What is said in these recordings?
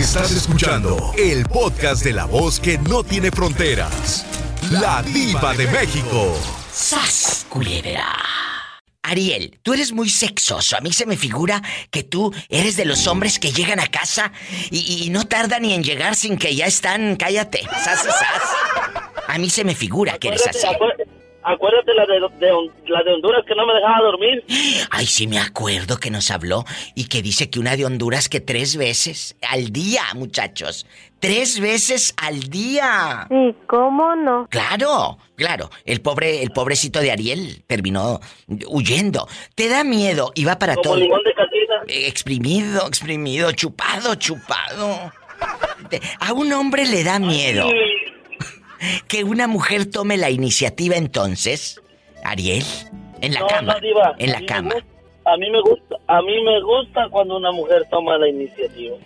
Estás escuchando el podcast de la voz que no tiene fronteras. La diva de México. ¡Sas, culebra! Ariel, tú eres muy sexoso. A mí se me figura que tú eres de los hombres que llegan a casa y, y no tardan ni en llegar sin que ya están. Cállate. ¡Sas, sas! A mí se me figura que eres así. Acuérdate la de, la de Honduras que no me dejaba dormir. Ay, sí me acuerdo que nos habló y que dice que una de Honduras que tres veces al día, muchachos. Tres veces al día. Sí, ¿cómo no? Claro, claro. El pobre, el pobrecito de Ariel terminó huyendo. Te da miedo y va para Como todo. limón de. Eh, Exprimido, exprimido, chupado, chupado. A un hombre le da miedo que una mujer tome la iniciativa entonces, Ariel, en la No, cama, no, diva. en la cama. A mí me gusta, a mí me gusta cuando una mujer toma la iniciativa.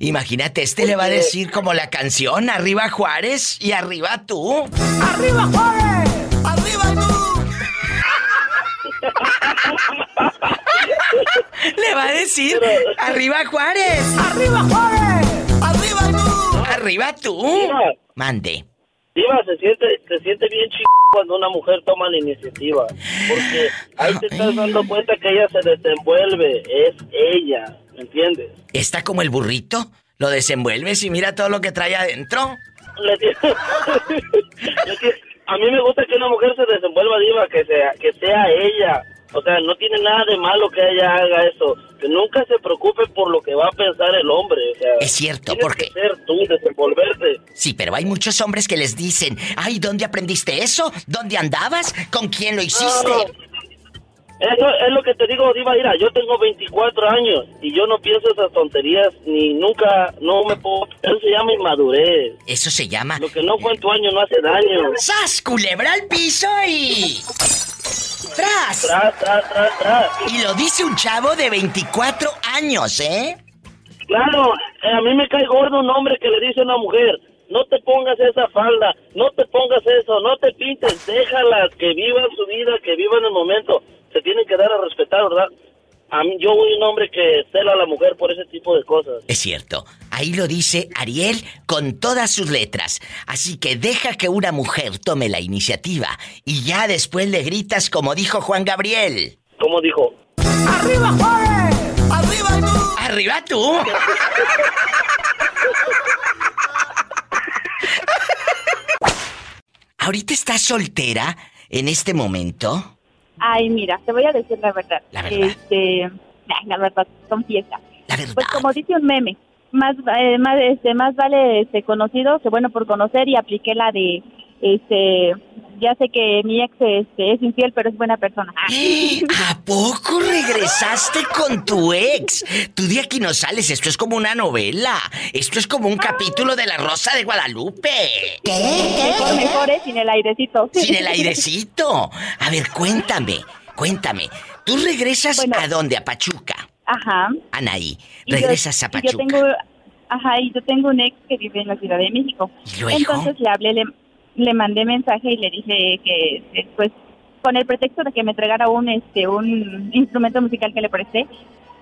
Imagínate, este le va a decir como la canción, arriba Juárez y arriba tú. ¡Arriba Juárez! ¡Arriba tú! Le va a decir, arriba Juárez, ¡Arriba Juárez! ¡Arriba tú! arriba tú. Mande. Diva, se siente, se siente bien ch cuando una mujer toma la iniciativa. Porque ahí te estás dando cuenta que ella se desenvuelve. Es ella, ¿me entiendes? Está como el burrito, lo desenvuelves y mira todo lo que trae adentro. Le Le a mí me gusta que una mujer se desenvuelva diva, que sea, que sea ella. O sea, no tiene nada de malo que ella haga eso. Que nunca se preocupe por lo que va a pensar el hombre. O sea, Es cierto, porque- que ser tú, desenvolverte. Sí, pero hay muchos hombres que les dicen, ay, ¿dónde aprendiste eso? ¿Dónde andabas? ¿Con quién lo hiciste? Eso es lo que te digo, Diva. Mira, yo tengo 24 años y yo no pienso esas tonterías ni nunca, no me puedo. Eso se llama inmadurez. Eso se llama... Lo que no fue en tu año no hace daño. ¡Sas! Culebra al piso y... ¡Tras! Tras, tras, tras, tras. Y lo dice un chavo de 24 años, ¿eh? Claro, eh, a mí me cae gordo un hombre que le dice a una mujer, no te pongas esa falda, no te pongas eso, no te pintes, déjalas que vivan su vida, que vivan el momento. Se tienen que dar a respetar, ¿verdad? A mí, yo soy un hombre que cela a la mujer por ese tipo de cosas. Es cierto. Ahí lo dice Ariel con todas sus letras. Así que deja que una mujer tome la iniciativa y ya después le gritas como dijo Juan Gabriel. Como dijo, ¡Arriba Juárez! ¡Arriba tú! ¡Arriba tú! ¿Ahorita estás soltera en este momento? Ay, mira, te voy a decir la verdad. La verdad. Este, ay, la verdad, confiesa. La verdad. Pues como dice un meme, más eh, más este más vale este conocido que bueno por conocer y apliqué la de este ya sé que mi ex este, es infiel pero es buena persona. Ah. ¿A poco regresaste con tu ex? Tú de aquí no sales, esto es como una novela. Esto es como un capítulo de La Rosa de Guadalupe. Mejor, mejor es sin el airecito. Sin el airecito. A ver, cuéntame, cuéntame. ¿Tú regresas Bueno. a dónde? ¿A Pachuca? Ajá. Anaí, yo- regresas a y Pachuca. Yo tengo, ajá, y yo tengo un ex que vive en la Ciudad de México. ¿Y luego? Entonces le hablé, le, le mandé mensaje y le dije que, pues, con el pretexto de que me entregara un, este, un instrumento musical que le presté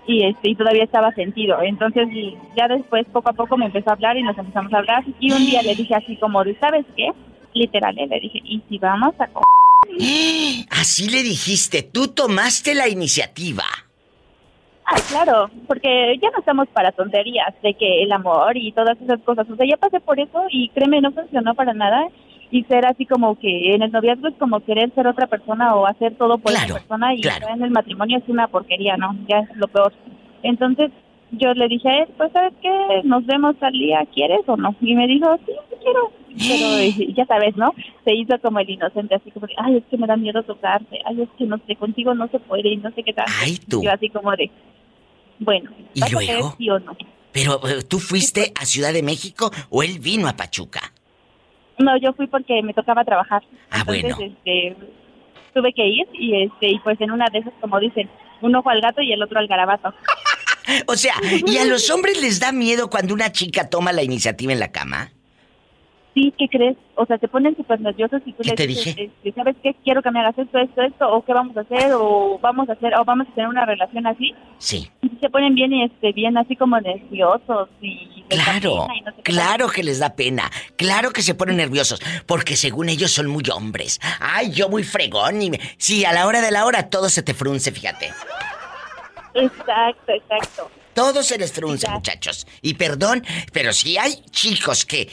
y este, y todavía estaba sentido. Entonces ya después, poco a poco, me empezó a hablar y nos empezamos a hablar y un día le dije así como, ¿sabes qué? Literal, le dije, ¿y si vamos a co Así le dijiste, tú tomaste la iniciativa. Ah, claro, porque ya no estamos para tonterías de que el amor y todas esas cosas. O sea, ya pasé por eso y créeme, no funcionó para nada. Y ser así como que en el noviazgo es como querer ser otra persona o hacer todo por Claro, esa persona y claro. en el matrimonio es una porquería, ¿no? Ya es lo peor. Entonces yo le dije a él, pues sabes qué, nos vemos al día, ¿quieres o no? Y me dijo, sí, sí quiero. Pero ya sabes, ¿no? Se hizo como el inocente, así como, de, ay, es que me da miedo tocarte, ay, es que no sé, contigo no se puede y no sé qué tal. Ay, tú. Yo así como de, bueno, ¿Y ¿vas a luego? querer sí o no? Pero, eh, ¿tú fuiste a Ciudad de México o él vino a Pachuca? No, yo fui porque me tocaba trabajar. Ah, Entonces, bueno. este, tuve que ir y este y pues en una de esas, como dicen, un ojo al gato y el otro al garabato. O sea, ¿y a los hombres les da miedo cuando una chica toma la iniciativa en la cama? Sí, ¿qué crees? O sea, se ponen súper nerviosos y tú ¿Qué les dices, dije? ¿sabes qué? Quiero que me hagas esto, esto, esto, o qué vamos a hacer, o vamos a hacer, o vamos a tener una relación así. Sí. Y se ponen bien, este, bien así como nerviosos y Claro, y no claro que les da pena, claro que se ponen nerviosos, porque según ellos son muy hombres. Ay, yo muy fregón y me... Sí, a la hora de la hora todo se te frunce, fíjate. Exacto, exacto. Todo se les frunce, muchachos. Y perdón, pero si hay chicos que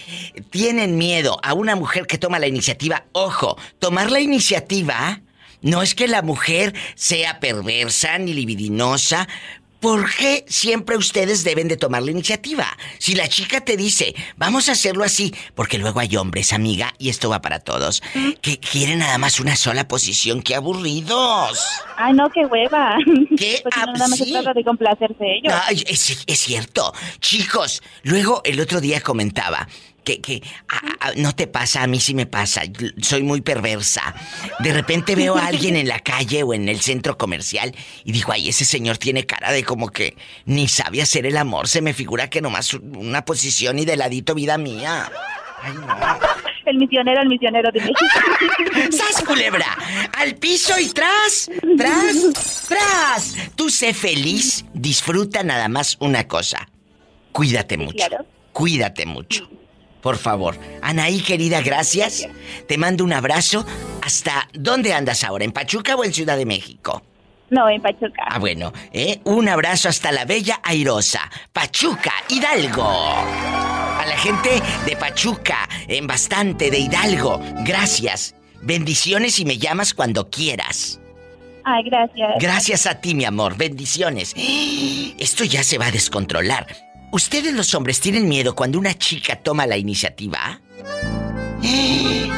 tienen miedo a una mujer que toma la iniciativa, ojo, tomar la iniciativa no es que la mujer sea perversa ni libidinosa. ¿Por qué siempre ustedes deben de tomar la iniciativa? Si la chica te dice, vamos a hacerlo así, porque luego hay hombres, amiga, y esto va para todos, que quieren nada más una sola posición, qué aburridos. Ay, no, qué hueva. ¿Qué? Porque Ah, nada más sí. se trata de complacerse ellos. Ay, es, es cierto. Chicos, luego el otro día comentaba que, que a- a- no te pasa, a mí sí me pasa. Soy muy perversa. De repente veo a alguien en la calle o en el centro comercial y digo, ay, ese señor tiene cara de como que ni sabe hacer el amor. Se me figura que nomás una posición y de ladito vida mía. Ay, no. El misionero, el misionero de México. ¡Sas, culebra! ¡Al piso y tras! ¡Tras! ¡Tras! Tú sé feliz, disfruta nada más una cosa. Cuídate mucho. claro. Cuídate mucho. Por favor. Anaí, querida, gracias. Te mando un abrazo. ¿Hasta dónde andas ahora? ¿En Pachuca o en Ciudad de México? No, en Pachuca. Ah, bueno, ¿eh? Un abrazo hasta la bella airosa, Pachuca, Hidalgo. A la gente de Pachuca, en bastante de Hidalgo, gracias. Bendiciones y me llamas cuando quieras. Ay, gracias. Gracias a ti, mi amor. Bendiciones. Esto ya se va a descontrolar. ¿Ustedes los hombres tienen miedo cuando una chica toma la iniciativa?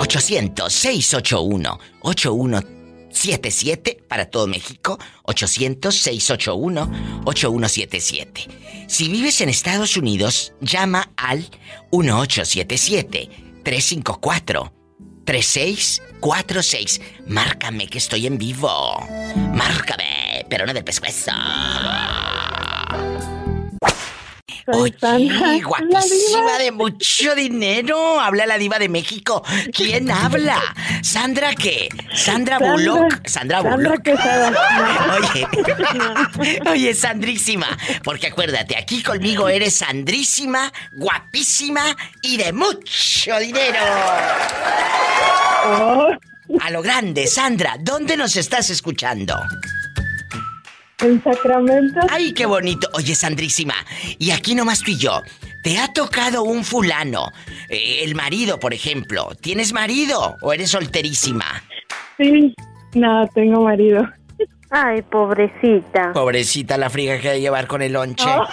800-681-8177 para todo México. 800-681-8177. Si vives en Estados Unidos, llama al 1877-354. 3646. Márcame que estoy en vivo. Márcame, pero no del pescuezo. Oye, guapísima de mucho dinero. Habla la diva de México. ¿Quién habla? ¿Sandra qué? ¿Sandra Sandra. Bullock? Sandra Bullock. Oye, oye, Sandrísima, porque acuérdate, aquí conmigo eres Sandrísima, guapísima y de mucho dinero. Oh, A lo grande, Sandra, ¿dónde nos estás escuchando? En Sacramento. Ay, qué bonito. Oye, Sandrísima, y aquí nomás tú y yo. ¿Te ha tocado un fulano? Eh, el marido, por ejemplo. ¿Tienes marido o eres solterísima? Sí. No, tengo marido. Ay, pobrecita. Pobrecita la friga que ha de llevar con el lonche. Oh.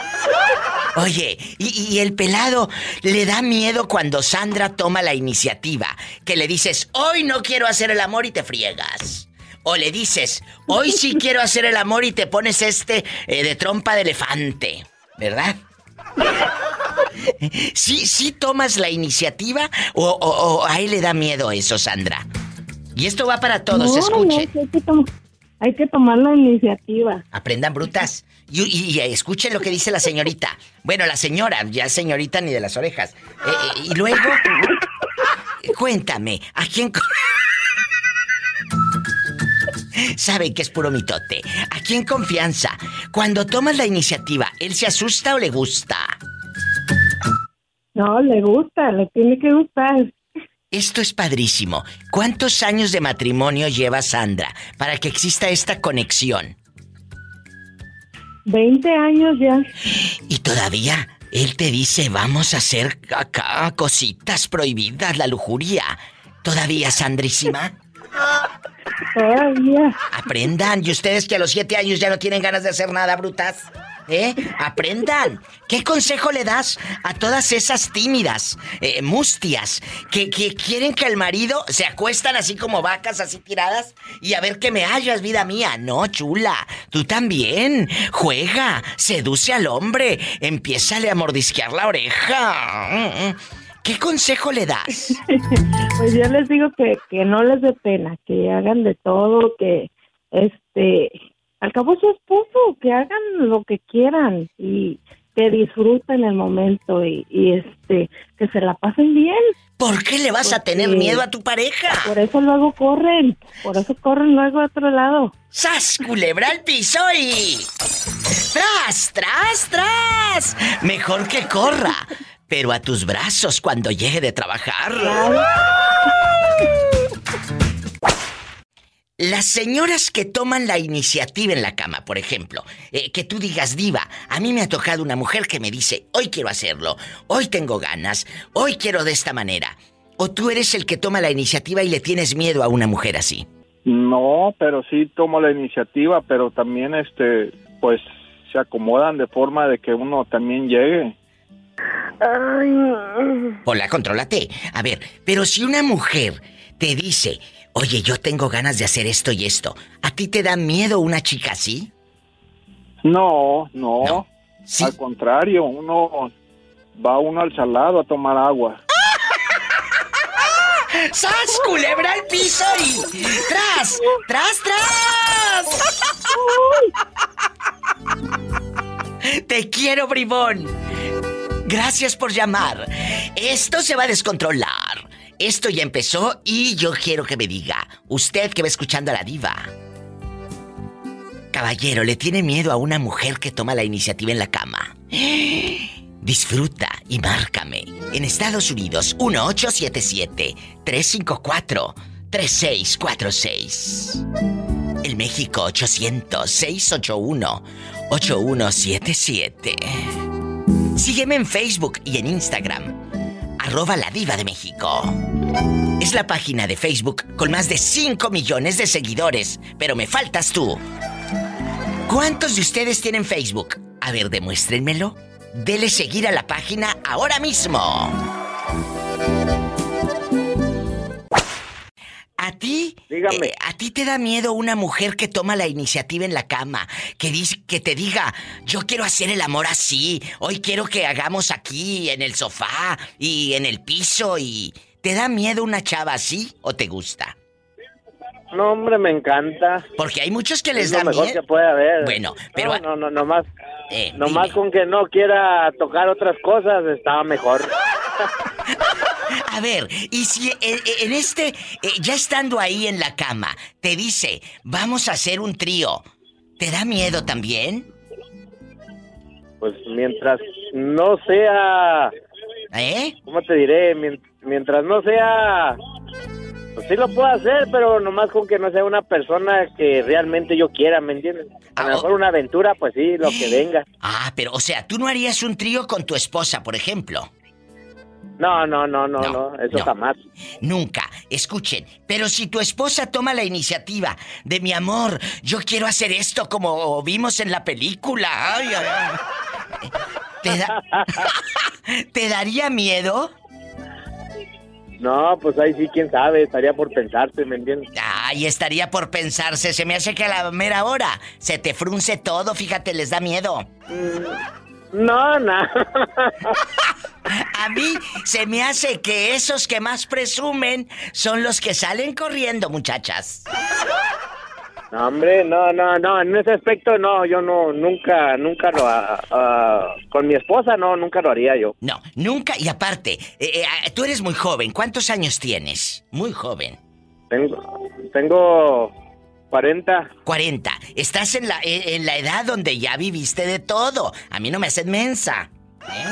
Oye, y, y el pelado le da miedo cuando Sandra toma la iniciativa. Que le dices, hoy no quiero hacer el amor y te friegas. O le dices, hoy sí quiero hacer el amor y te pones este eh, de trompa de elefante. ¿Verdad? ¿Sí, sí tomas la iniciativa o, o- o a él le da miedo eso, Sandra? Y esto va para todos, No, escuchen. no, hay, que hay que tomar la iniciativa. Aprendan brutas. Y, y- y escuchen lo que dice la señorita. Bueno, la señora, ya señorita ni de las orejas. Eh, eh, y luego, cuéntame, ¿a quién... Saben que es puro mitote. ¿A quién confianza? Cuando tomas la iniciativa, ¿él se asusta o le gusta? No, le gusta, le tiene que gustar. Esto es padrísimo. ¿Cuántos años de matrimonio lleva Sandra para que exista esta conexión? 20 años ya. Y todavía él te dice, vamos a hacer acá cositas prohibidas, la lujuria. Todavía, Sandrísima. Aprendan. Y ustedes que a los siete años ya no tienen ganas de hacer nada, brutas. ¿Eh? Aprendan. ¿Qué consejo le das a todas esas tímidas, eh, mustias, que, que quieren que el marido se acuestan así como vacas, así tiradas, y a ver que me hallas, vida mía? No, chula. Tú también. Juega. Seduce al hombre. Empiézale a mordisquear la oreja. ¿Qué consejo le das? Pues yo les digo que, que no les dé pena, que hagan de todo, que este, al cabo su esposo, que hagan lo que quieran y que disfruten el momento y, y, este que se la pasen bien. ¿Por qué le vas a tener miedo a tu pareja? Por eso luego corren, por eso corren luego a otro lado. ¡Sas, culebra al piso y... ¡Tras, tras, tras! Mejor que corra, pero a tus brazos cuando llegue de trabajar. Las señoras que toman la iniciativa en la cama, por ejemplo, eh, que tú digas, diva, a mí me ha tocado una mujer que me dice, hoy quiero hacerlo, hoy tengo ganas, hoy quiero de esta manera. O tú eres el que toma la iniciativa y le tienes miedo a una mujer así. No, pero sí tomo la iniciativa, pero también este, pues se acomodan de forma de que uno también llegue. Hola, contrólate. A ver, pero si una mujer te dice, oye, yo tengo ganas de hacer esto y esto, ¿a ti te da miedo una chica así? No, no. No. Sí. Al contrario, uno va uno al salado a tomar agua. ¡Sas, culebra al piso y... ¡Tras! ¡Tras, tras! Te quiero, bribón. Gracias por llamar. Esto se va a descontrolar. Esto ya empezó y yo quiero que me diga, usted que va escuchando a la diva. Caballero, ¿le tiene miedo a una mujer que toma la iniciativa en la cama? Disfruta y márcame. En Estados Unidos, 1877-354-3646. En México, 800-681-8177. Sígueme en Facebook y en Instagram. Arroba la diva de México. Es la página de Facebook con más de 5 millones de seguidores, pero me faltas tú. ¿Cuántos de ustedes tienen Facebook? A ver, demuéstrenmelo. Dele seguir a la página ahora mismo. Ti? Dígame. eh, ¿A ti te da miedo una mujer que toma la iniciativa en la cama? Que, dice, que te diga, yo quiero hacer el amor así, hoy quiero que hagamos aquí, en el sofá y en el piso y... ¿Te da miedo una chava así o te gusta? No, hombre, me encanta. Porque hay muchos que les es da mejor miedo. que puede haber. Bueno, pero... No, no, no, nomás, Eh, nomás dime. con que no quiera tocar otras cosas estaba mejor. A ver, y si en, en este, eh, ya estando ahí en la cama, te dice, vamos a hacer un trío, ¿te da miedo también? Pues mientras no sea, ¿Eh? ¿cómo te diré? Mien- Mientras no sea, pues sí lo puedo hacer, pero nomás con que no sea una persona que realmente yo quiera, ¿me entiendes? A lo Ah, mejor una aventura, pues sí, lo que venga. Ah, pero, o sea, tú no harías un trío con tu esposa, por ejemplo. No, no, no, no, No, eso jamás. Nunca. Escuchen, pero si tu esposa toma la iniciativa de mi amor, yo quiero hacer esto como vimos en la película. Ay, ay, ay. ¿Te, da- ¿Te daría miedo? No, pues ahí sí, quién sabe, estaría por pensarse, ¿me entiendes? Ay, estaría por pensarse. Se me hace que a la mera hora se te frunce todo, fíjate, les da miedo. No, no. A mí se me hace que esos que más presumen son los que salen corriendo, muchachas. No, hombre, no, no, no, en ese aspecto no, yo no, nunca, nunca lo, ah, ah, con mi esposa no, nunca lo haría yo. No, nunca. Y aparte, eh, eh, tú eres muy joven. ¿Cuántos años tienes? Muy joven. Tengo, tengo 40. 40. Estás en la, eh, en la edad donde ya viviste de todo. A mí no me haces mensa. ¿eh?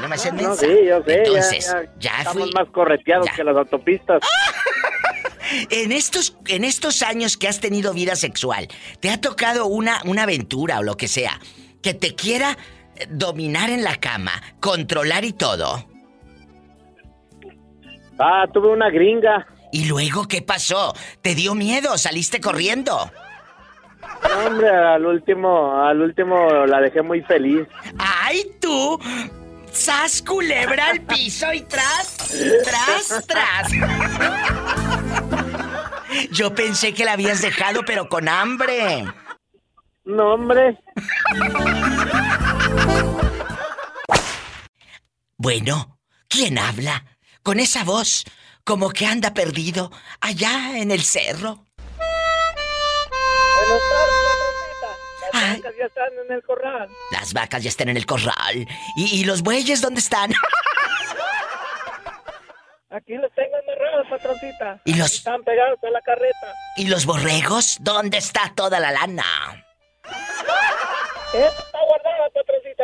No me haces No, mensa. sí, yo sé, Entonces, ya, ya, estamos fui. más correteados Ya. que las autopistas. En estos, en estos años que has tenido vida sexual, ¿te ha tocado una, una aventura o lo que sea que te quiera eh, dominar en la cama, controlar y todo? Ah, tuve una gringa. ¿Y luego qué pasó? ¿Te dio miedo? ¿Saliste corriendo? No, hombre, al último, al último la dejé muy feliz. ¡Ay, tú! ¡Sas culebra al piso y tras! ¡Tras, tras! Yo pensé que la habías dejado, pero con hambre. No, hombre. Bueno, ¿quién habla? Con esa voz, como que anda perdido allá en el cerro. Ay. vacas ya están en el corral. Las vacas ya están en el corral. ¿Y, y los bueyes dónde están? Aquí los tengo amarrados, patroncita. ¿Y los- Están pegados a la carreta. ¿Y los borregos? ¿Dónde está toda la lana? Está guardada,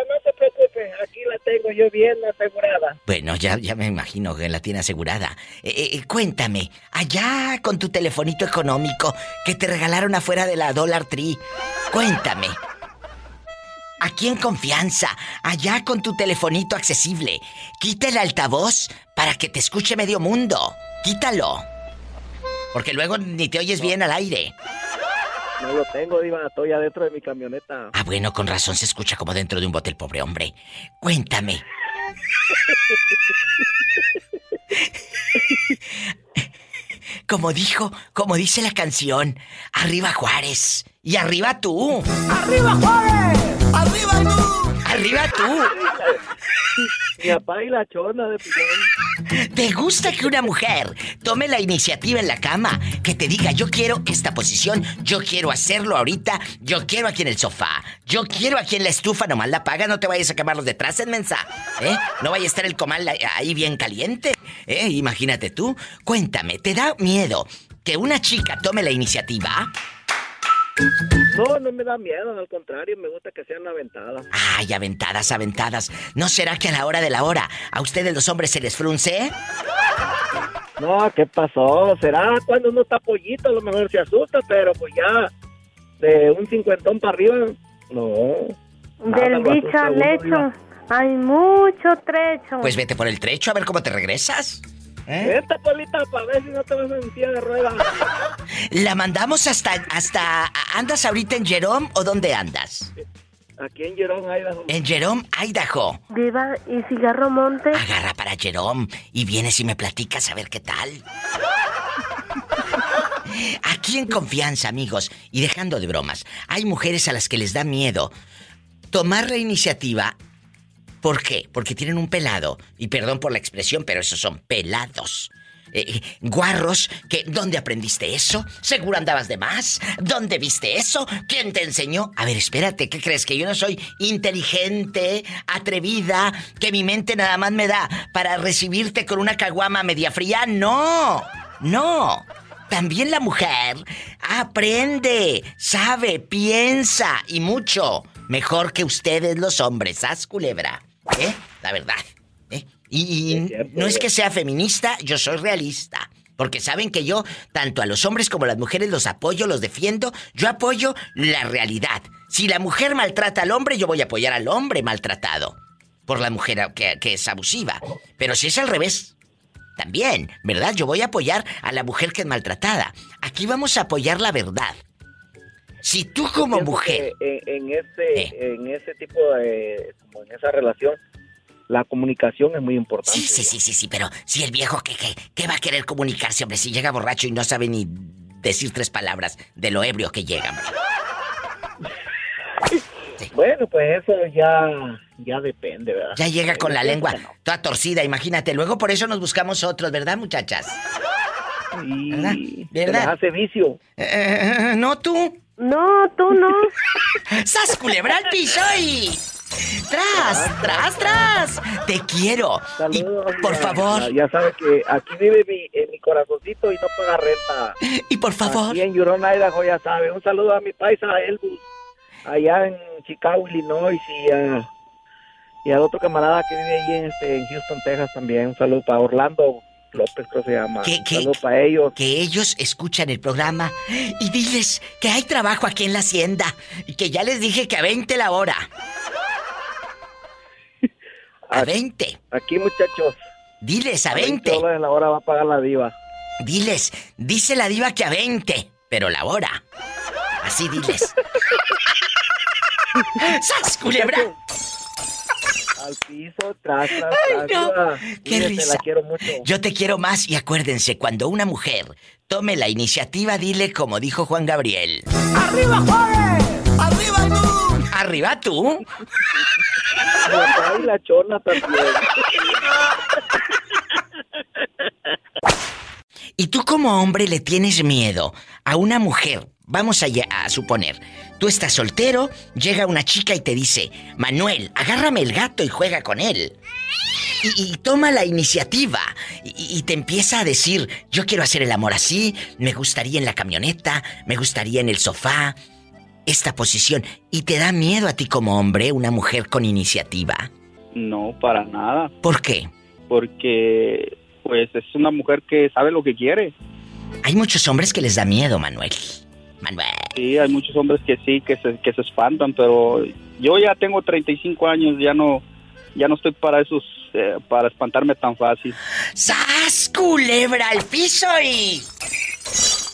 no se preocupe. Aquí la tengo yo bien asegurada. Bueno, ya, ya me imagino que la tiene asegurada. Eh, eh, cuéntame, allá con tu telefonito económico que te regalaron afuera de la Dollar Tree, cuéntame. Aquí en confianza, allá con tu telefonito accesible, quita el altavoz para que te escuche medio mundo. Quítalo. Porque luego ni te oyes bien al aire. No lo tengo, Diva, estoy adentro de mi camioneta. Ah, bueno, con razón se escucha como dentro de un bote el pobre hombre. Cuéntame. Como dijo, como dice la canción, arriba Juárez y arriba tú. ¡Arriba Juárez! ¡Arriba tú! Arriba tú. Mi papá y la chona de pilón. ¿Te gusta que una mujer tome la iniciativa en la cama? Que te diga, yo quiero esta posición, yo quiero hacerlo ahorita, yo quiero aquí en el sofá, yo quiero aquí en la estufa, nomás la paga, no te vayas a quemar los detrás, en mensa. ¿Eh? No vaya a estar el comal ahí bien caliente. ¿Eh? Imagínate tú. Cuéntame, ¿te da miedo que una chica tome la iniciativa? No, no me da miedo, al contrario, me gusta que sean aventadas. Ay, aventadas, aventadas. ¿No será que a la hora de la hora a ustedes los hombres se les frunce? No, ¿qué pasó? Será cuando uno está pollito, a lo mejor se asusta, pero pues ya de un cincuentón para arriba, no. Del dicho al hecho hay mucho trecho. Pues vete por el trecho a ver cómo te regresas. ¿Eh? Vete, Polita, para ver si no te vas en silla de ruedas. La mandamos hasta, hasta... ¿Andas ahorita en Jerome o dónde andas? Aquí en Jerón, Idaho. En Jerome, Idaho. Diva, ¿y cigarro monte? Agarra para Jerome y vienes y me platicas a ver qué tal. Aquí en confianza, amigos, y dejando de bromas, hay mujeres a las que les da miedo tomar la iniciativa. ¿Por qué? Porque tienen un pelado. Y perdón por la expresión, pero esos son pelados. Eh, eh, guarros, que ¿dónde aprendiste eso? ¿Seguro andabas de más? ¿Dónde viste eso? ¿Quién te enseñó? A ver, espérate, ¿qué crees? ¿Que yo no soy inteligente, atrevida, que mi mente nada más me da para recibirte con una caguama media fría? No, no. También la mujer aprende, sabe, piensa y mucho. Mejor que ustedes los hombres, ¿sabes, culebra? ¿Eh? La verdad. ¿Eh? Y, y no es que sea feminista, yo soy realista. Porque saben que yo, tanto a los hombres como a las mujeres, los apoyo, los defiendo. Yo apoyo la realidad. Si la mujer maltrata al hombre, yo voy a apoyar al hombre maltratado. Por la mujer que, que es abusiva. Pero si es al revés, también, ¿verdad? Yo voy a apoyar a la mujer que es maltratada. Aquí vamos a apoyar la verdad. Si tú como mujer... que En, en ese, en ese tipo de, como en esa relación, la comunicación es muy importante. Sí, sí, sí, sí, sí, pero si el viejo, ¿qué, qué, qué va a querer comunicarse, hombre? Si llega borracho y no sabe ni decir tres palabras de lo ebrio que llega, hombre. Bueno, pues eso ya, ya depende, ¿verdad? Ya llega con la lengua que toda torcida, imagínate. Luego por eso nos buscamos otros, ¿verdad, muchachas? Y ¿Verdad? ¿Verdad? hace vicio. Eh, ¿No tú? No, tú no. ¡Sas culebra al piso y... ¡Tras, tras, tras! ¡Te quiero! Y, Saludos. por ya- favor, Ya, sabes que aquí vive mi, en mi corazoncito y no paga renta. y por favor, Aquí en Yuron, Idaho, ya sabe. Un saludo a mi paisa Elvis, allá en Chicago, Illinois, y a, y al otro camarada que vive ahí en, este, en Houston, Texas también. Un saludo para Orlando López, creo que se llama. ¿Qué- Un qué- saludo para ellos. que ellos escuchan el programa y diles que hay trabajo aquí en la hacienda y que ya les dije que a 20 la hora. A 20. Aquí, muchachos. Diles a 20 20. dólares la hora va a pagar la diva. Diles, dice la diva que a 20, pero la hora. Así diles. ¡Sas, culebra! Al piso, tras, tras, Ay, tras. no. ¡Qué risa! La quiero mucho. Yo te quiero más y acuérdense, cuando una mujer tome la iniciativa, dile como dijo Juan Gabriel. ¡Arriba Juárez! ¡Arriba tú! Arriba tú. Y la chona también. Y tú como hombre le tienes miedo a una mujer, vamos a, suponer, tú estás soltero, llega una chica y te dice, Manuel, agárrame el gato y juega con él. Y, y toma la iniciativa y, y te empieza a decir, yo quiero hacer el amor así, me gustaría en la camioneta, me gustaría en el sofá, esta posición. ¿Y te da miedo a ti como hombre una mujer con iniciativa? No, para nada. ¿Por qué? Porque, pues, es una mujer que sabe lo que quiere. Hay muchos hombres que les da miedo, Manuel. Manuel. Sí, hay muchos hombres que sí, que se, que se espantan, pero yo ya tengo 35 años, ya no, ya no estoy para esos, eh, para espantarme tan fácil. ¡Sas, culebra al piso y...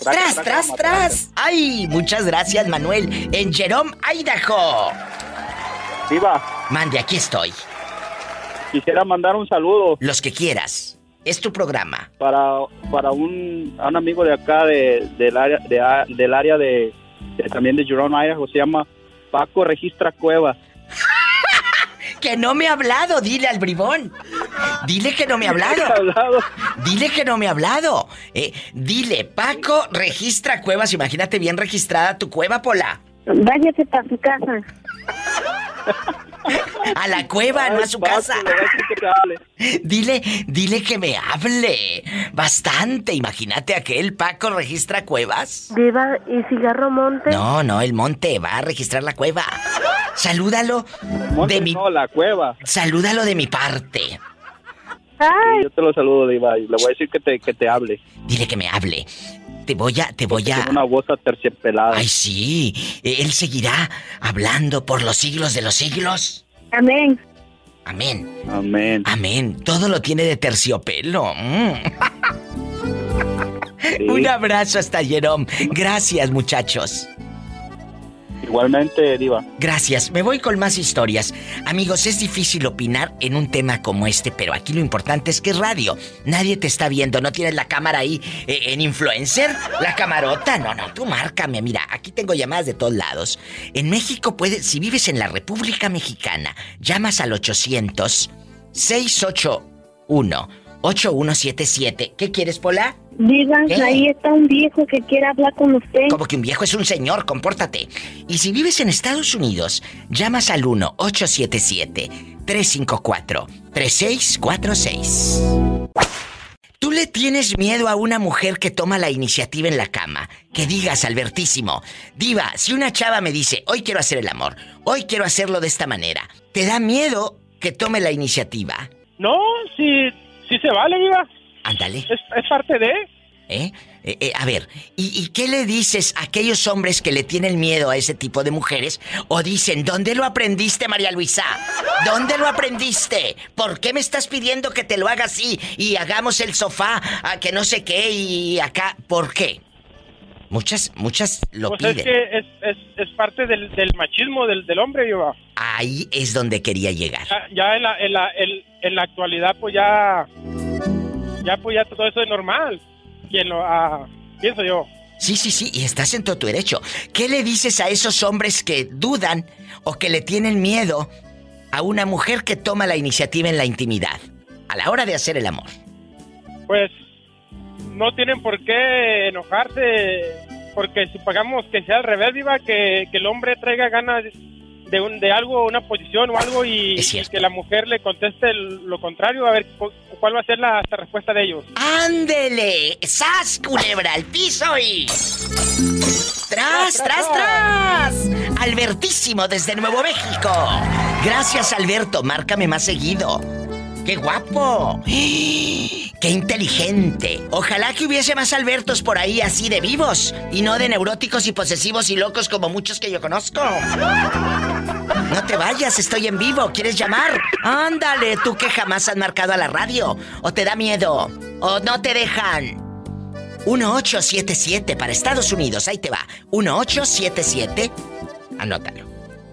¡Tras, tras, tras! ¡Ay! Muchas gracias, Manuel. En Jerome, Idaho. Viva, Mande, aquí estoy. quisiera mandar un saludo Los que quieras. Es tu programa. para, para un, un amigo de acá, de, del área, de, del área de, de- también de Jerome, Idaho, se llama Paco Registra Cueva. Que no me ha hablado, dile al bribón. Dile que no me ha hablado. Dile que no me ha hablado. Eh, dile, Paco registra cuevas. Imagínate bien registrada tu cueva, Pola. Váyase para su casa. A la cueva, no a su casa. Dile, dile que me hable. Bastante. Imagínate aquel Paco registra cuevas. Diva, ¿y cigarro monte? No, no, el monte va a registrar la cueva. Salúdalo de mi. No, la cueva. Salúdalo de mi parte. Sí, yo te lo saludo, Diva, y le voy a decir que te, que te hable. Dile que me hable. Te voy a, te voy a. Tiene una voz aterciopelada. Ay, sí. Él seguirá hablando por los siglos de los siglos. Amén. Amén. Amén. Amén. Todo lo tiene de terciopelo. Mm. Un abrazo hasta Jerome. Gracias, muchachos. Igualmente, Diva. Gracias. Me voy con más historias. Amigos, es difícil opinar en un tema como este, pero aquí lo importante es que es radio. Nadie te está viendo, no tienes la cámara ahí eh, en influencer, la camarota. No, no, tú márcame. Mira, aquí tengo llamadas de todos lados. En México puedes, si vives en la República Mexicana, llamas al 800 681 8177. ¿Qué quieres, Pola? Diva, ¿Qué? ahí está un viejo que quiere hablar con usted. Como que un viejo es un señor, compórtate. Y si vives en Estados Unidos, llamas al 1-877-354-3646. ¿Tú le tienes miedo a una mujer que toma la iniciativa en la cama? Que digas, Albertísimo, Diva, si una chava me dice, hoy quiero hacer el amor, hoy quiero hacerlo de esta manera, ¿te da miedo que tome la iniciativa? No, sí, sí se vale, Diva. Ándale. Es, es parte de... ¿Eh? Eh, eh, a ver, ¿y, y qué le dices a aquellos hombres que le tienen miedo a ese tipo de mujeres? O dicen, ¿dónde lo aprendiste, María Luisa? ¿Dónde lo aprendiste? ¿Por qué me estás pidiendo que te lo haga así y hagamos el sofá a que no sé qué y acá? ¿Por qué? Muchas, muchas lo Pues piden. es que es, es, es parte del, del machismo del, del hombre, Diva. Ahí es donde quería llegar. Ya, ya en, la, en, la, en, en la actualidad, pues ya... Ya, pues ya todo eso es normal. Quien lo... ah, pienso yo. Sí, sí, sí, y estás en todo tu derecho. ¿Qué le dices a esos hombres que dudan o que le tienen miedo a una mujer que toma la iniciativa en la intimidad a la hora de hacer el amor? Pues no tienen por qué enojarse porque si pagamos que sea al revés, viva, que, que el hombre traiga ganas de, un, de algo, una posición o algo y, y que la mujer le conteste lo contrario, a ver cu- cuál va a ser la, la respuesta de ellos. ¡Ándele! ¡Sas, culebra, al piso y... ¡Tras, tras, tras! Albertísimo desde Nuevo México. Gracias, Alberto. Márcame más seguido. ¡Qué guapo! ¡Qué inteligente! Ojalá que hubiese más Albertos por ahí así de vivos y no de neuróticos y posesivos y locos como muchos que yo conozco. No te vayas, estoy en vivo. ¿Quieres llamar? Ándale, tú que jamás has marcado a la radio. ¿O te da miedo? ¿O no te dejan? 1877 para Estados Unidos, ahí te va. 1877. Anótalo.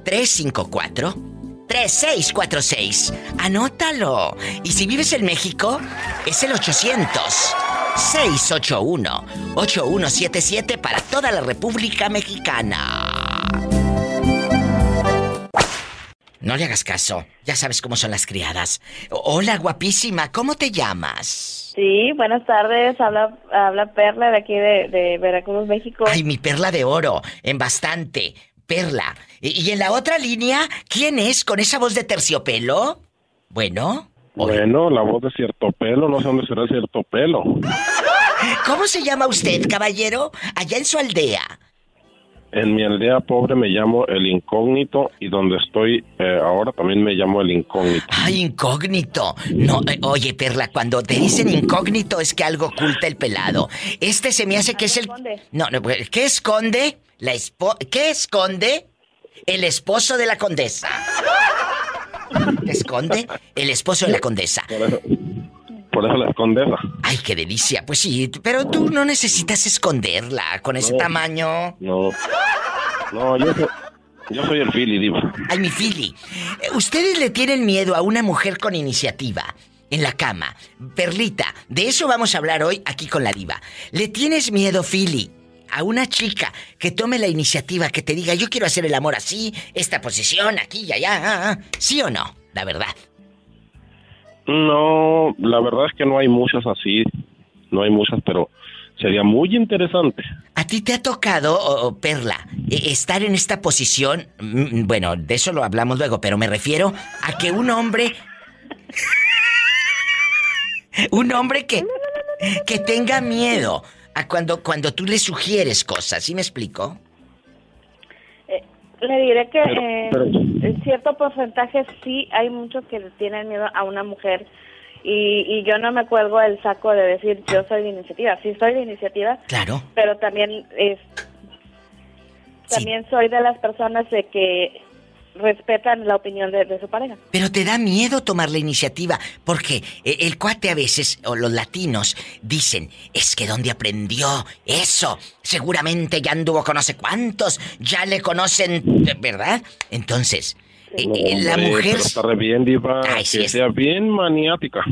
354 3646. Anótalo. Y si vives en México, es el 800 681 8177 para toda la República Mexicana. No le hagas caso. Ya sabes cómo son las criadas. Hola, guapísima. ¿Cómo te llamas? Sí, buenas tardes. Habla, habla Perla de aquí de, de Veracruz, México. Ay, mi perla de oro. En bastante. Perla. Y, y en la otra línea, ¿quién es con esa voz de terciopelo? Bueno. Bueno, la voz de cierto pelo, no sé dónde será cierto pelo. ¿Cómo se llama usted, caballero? Allá en su aldea. En mi aldea pobre me llamo el incógnito y donde estoy eh, ahora también me llamo el incógnito. Ay, incógnito. No, eh, oye, Perla, cuando te dicen incógnito es que algo oculta el pelado. Este se me hace que es el... No, no, pues, ¿qué esconde? La espo... ¿Qué esconde? El esposo de la condesa. ¿Qué esconde? El esposo de la condesa. Por eso, la escondesa. Ay, qué delicia. Pues sí, pero tú no necesitas esconderla con ese No. tamaño. No. No, yo soy, yo soy el Philly, diva. Ay, mi Fili. eh, ¿Ustedes le tienen miedo a una mujer con iniciativa? En la cama. Perlita, de eso vamos a hablar hoy aquí con la diva. ¿Le tienes miedo, Philly? A una chica que tome la iniciativa, que te diga, yo quiero hacer el amor así, esta posición, aquí y allá. ah, ah". ¿Sí o no? La verdad. No, la verdad es que no hay muchas así. No hay muchas, pero sería muy interesante. ¿A ti te ha tocado, oh, Perla, eh, estar en esta posición? Mm, Bueno, de eso lo hablamos luego, pero me refiero a que un hombre... un hombre que... que tenga miedo a cuando, cuando tú le sugieres cosas, ¿sí me explico? Eh, le diré que eh, pero- en cierto porcentaje sí hay muchos que le tienen miedo a una mujer y, y yo no me cuelgo el saco de decir yo soy de iniciativa. Sí soy de iniciativa, Claro. pero también es también soy de las personas de que respetan la opinión de, de su pareja. Pero te da miedo tomar la iniciativa, porque eh, el cuate a veces, o los latinos, dicen, es que donde aprendió eso, seguramente ya anduvo con no sé cuántos, ya le conocen, ¿verdad? Entonces, eh, No, eh, la mujer... pero está re bien, diva. Ay, sí que es- sea bien maniática.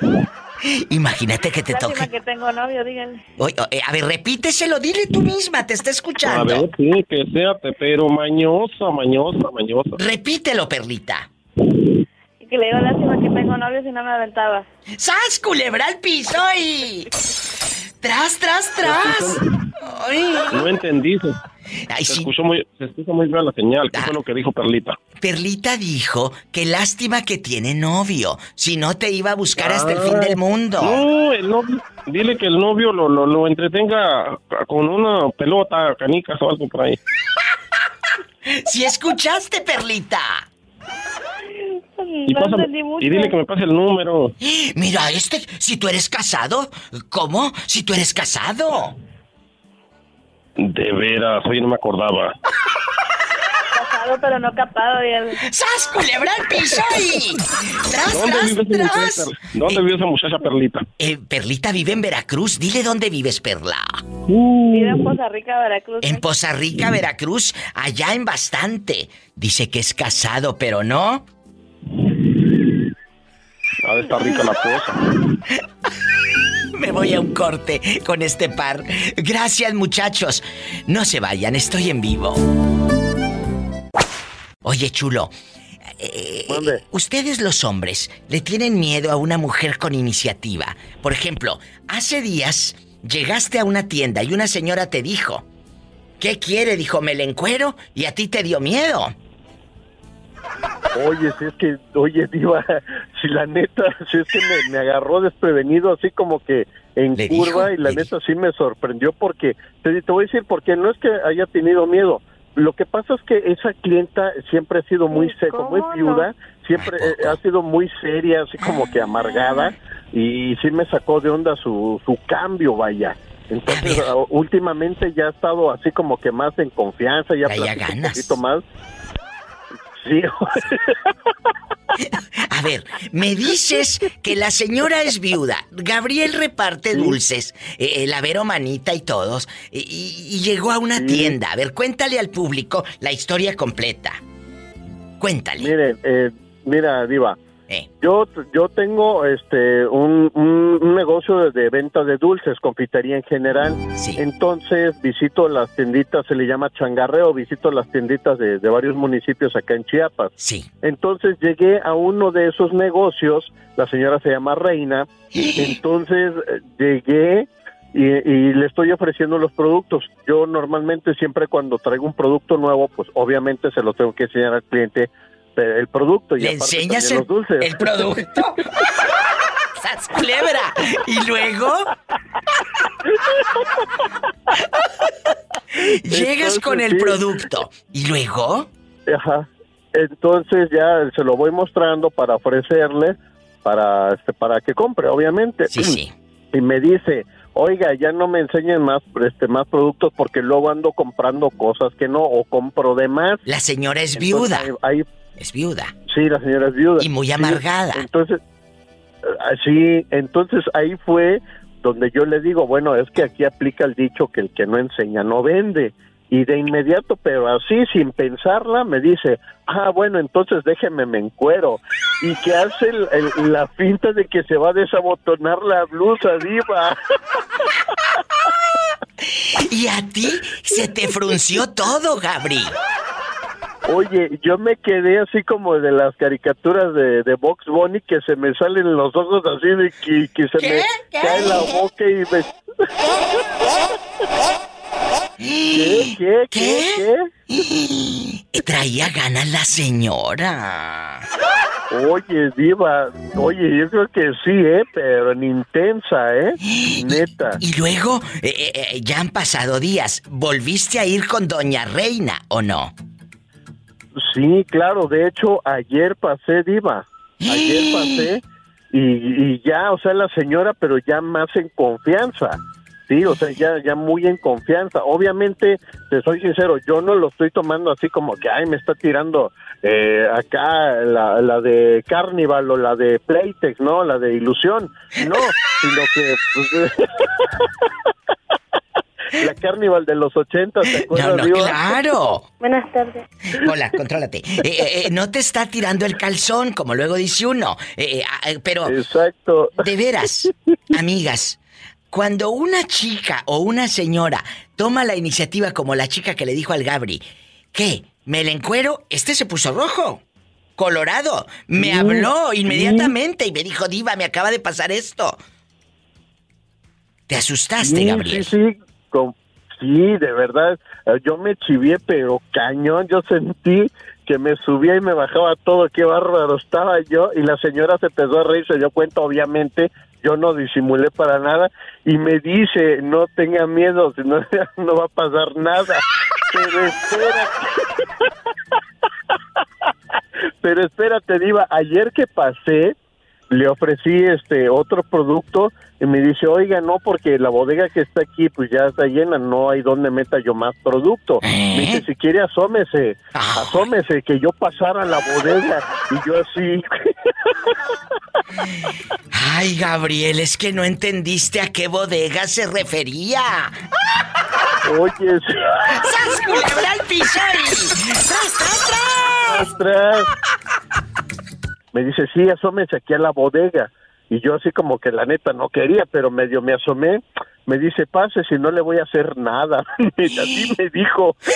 Imagínate que te Lástima toque... que tengo novio, díganle. Oye, eh, a ver, repíteselo, dile tú misma, te está A escuchando. ver, sí, que sea, pero mañosa, mañosa, mañosa. Repítelo, Perlita. Y que le digo lástima que tengo novio si no me aventaba. ¡Sas, culebra al piso y... ¡Tras, tras, tras! Ay. No entendí. Se, Ay, se sí. escuchó muy, se escucha muy bien la señal. ¿Qué fue lo que dijo Perlita? Perlita dijo que lástima que tiene novio. Si no te iba a buscar hasta el fin Ah, del mundo. No, el novio, dile que el novio lo, lo, lo entretenga con una pelota, canicas o algo por ahí. Si escuchaste, Perlita. Y, pásame- y dile que me pase el número. Mira, este, si tú eres casado, ¿cómo? Si tú eres casado. De veras, oye, no me acordaba. Casado pero no capado. ¡Sas, culebra al piso y... ¡Tras, ¿Dónde tras, vive esa tras! muchacha? ¿Dónde vive esa muchacha Perlita? Eh, Perlita vive en Veracruz. Dile dónde vives, Perla. Vive en Poza Rica, Veracruz. En Poza Rica, Veracruz, allá en bastante. Dice que es casado, pero no. De estar rica la poza. Me voy a un corte con este par. Gracias, muchachos. No se vayan, estoy en vivo. Oye, chulo. eh, ustedes los hombres le tienen miedo a una mujer con iniciativa. Por ejemplo, hace días llegaste a una tienda y una señora te dijo, ¿qué quiere? Dijo, me le encuero y a ti te dio miedo. Oye, si es que, oye, Diva, si la neta, si es que me, me agarró desprevenido así como que en Le curva dijo, y la neta sí me sorprendió porque, te, te voy a decir porque no es que haya tenido miedo, lo que pasa es que esa clienta siempre ha sido muy seco, muy viuda, siempre eh, ha sido muy seria, así como que amargada y sí me sacó de onda su, su cambio, vaya. Entonces, últimamente ya ha estado así como que más en confianza, ya platica un poquito más. Sí, A ver, me dices que la señora es viuda. Gabriel reparte dulces, eh, el Avero Manita y todos. Y llegó a una tienda. A ver, cuéntale al público la historia completa. Cuéntale. Mire, eh, mira, Diva, Eh. Yo, yo tengo este un, un- un negocio de, de venta de dulces, confitería en general. Entonces visito las tienditas, se le llama changarreo, visito las tienditas de, de varios municipios acá en Chiapas. Sí. Entonces llegué a uno de esos negocios, la señora se llama Reina, entonces llegué y, y le estoy ofreciendo los productos. Yo normalmente siempre cuando traigo un producto nuevo, pues obviamente se lo tengo que enseñar al cliente eh, el producto. Y ¿Le enseñas el, los dulces. el producto? ¡Sas culebra! ¿Y luego? Llegas Entonces, con el sí. producto. ¿Y luego? Ajá. Entonces ya se lo voy mostrando para ofrecerle, para este, para que compre, obviamente. Sí, sí. Y me dice, oiga, ya no me enseñen más, este, más productos porque luego ando comprando cosas que no o compro de más. La señora es Entonces, viuda. ahí- ahí- Es viuda. sí, la señora es viuda. Y muy Sí, amargada. entonces, ah, sí, entonces ahí fue donde yo le digo, bueno, es que aquí aplica el dicho que el que no enseña no vende. Y de inmediato, pero así, sin pensarla, me dice, ah, bueno, entonces déjeme me encuero. Y que hace el- el- la finta de que se va a desabotonar la blusa, diva. Y a ti se te frunció todo, Gabri. Oye, yo me quedé así como de las caricaturas de, de Box Bunny que se me salen los ojos así de que, que se me cae la boca y me... ¿Qué? ¿Qué? ¿Qué? ¿Qué? Traía ganas la señora. Oye, Diva, oye, yo creo que sí, ¿eh? Pero en intensa, ¿eh? Neta. Y luego, eh, eh, eh, ya han pasado días. ¿Volviste a ir con Doña Reina o no? Sí, claro, de hecho, ayer pasé, Diva. Ayer pasé y, y ya, o sea, la señora, pero ya más en confianza. Sí, o sea, ya, ya muy en confianza. Obviamente, te soy sincero, yo no lo estoy tomando así como que, ay, me está tirando eh, acá la, la de Carnival o la de Playtex, ¿no? La de Ilusión. No, sino que... pues, la Carnival de los 80, ¿te acuerdas, No, no, Diva? claro. Buenas tardes. Hola, contrólate. Eh, eh, eh, no te está tirando el calzón, como luego dice uno. Eh, eh, ah, pero. Exacto. De veras, amigas, cuando una chica o una señora toma la iniciativa como la chica que le dijo al Gabri, ¿qué? ¿Me le encuero? Este se puso rojo. Colorado. Me Sí, habló sí. inmediatamente y me dijo, Diva, me acaba de pasar esto. ¿Te asustaste, Sí, Gabriel? Sí, sí, sí, de verdad. eh, Yo me chivié, pero cañón. Yo sentí que me subía y me bajaba todo. Qué bárbaro estaba yo. Y la señora se empezó a reír, se dio cuenta, obviamente. Yo no disimulé para nada. Y me dice, no tenga miedo, si no, no va a pasar nada. Pero espérate. Pero espérate, Diva, ayer que pasé, le ofrecí este otro producto y me dice, oiga, no, porque la bodega que está aquí pues ya está llena, no hay donde meta yo más producto. Me dice, si quiere asómese, asómese, que yo pasara a la bodega. Y yo así, Ay, Gabriel, es que no entendiste a qué bodega se refería. oye, ¡Sas culebra al piso y... ¡Tras, tras, tras! atrás. Me dice, sí, asómese aquí a la bodega. Y yo así como que la neta no quería, pero medio me asomé. Me dice, pase, si no le voy a hacer nada. Y así me dijo.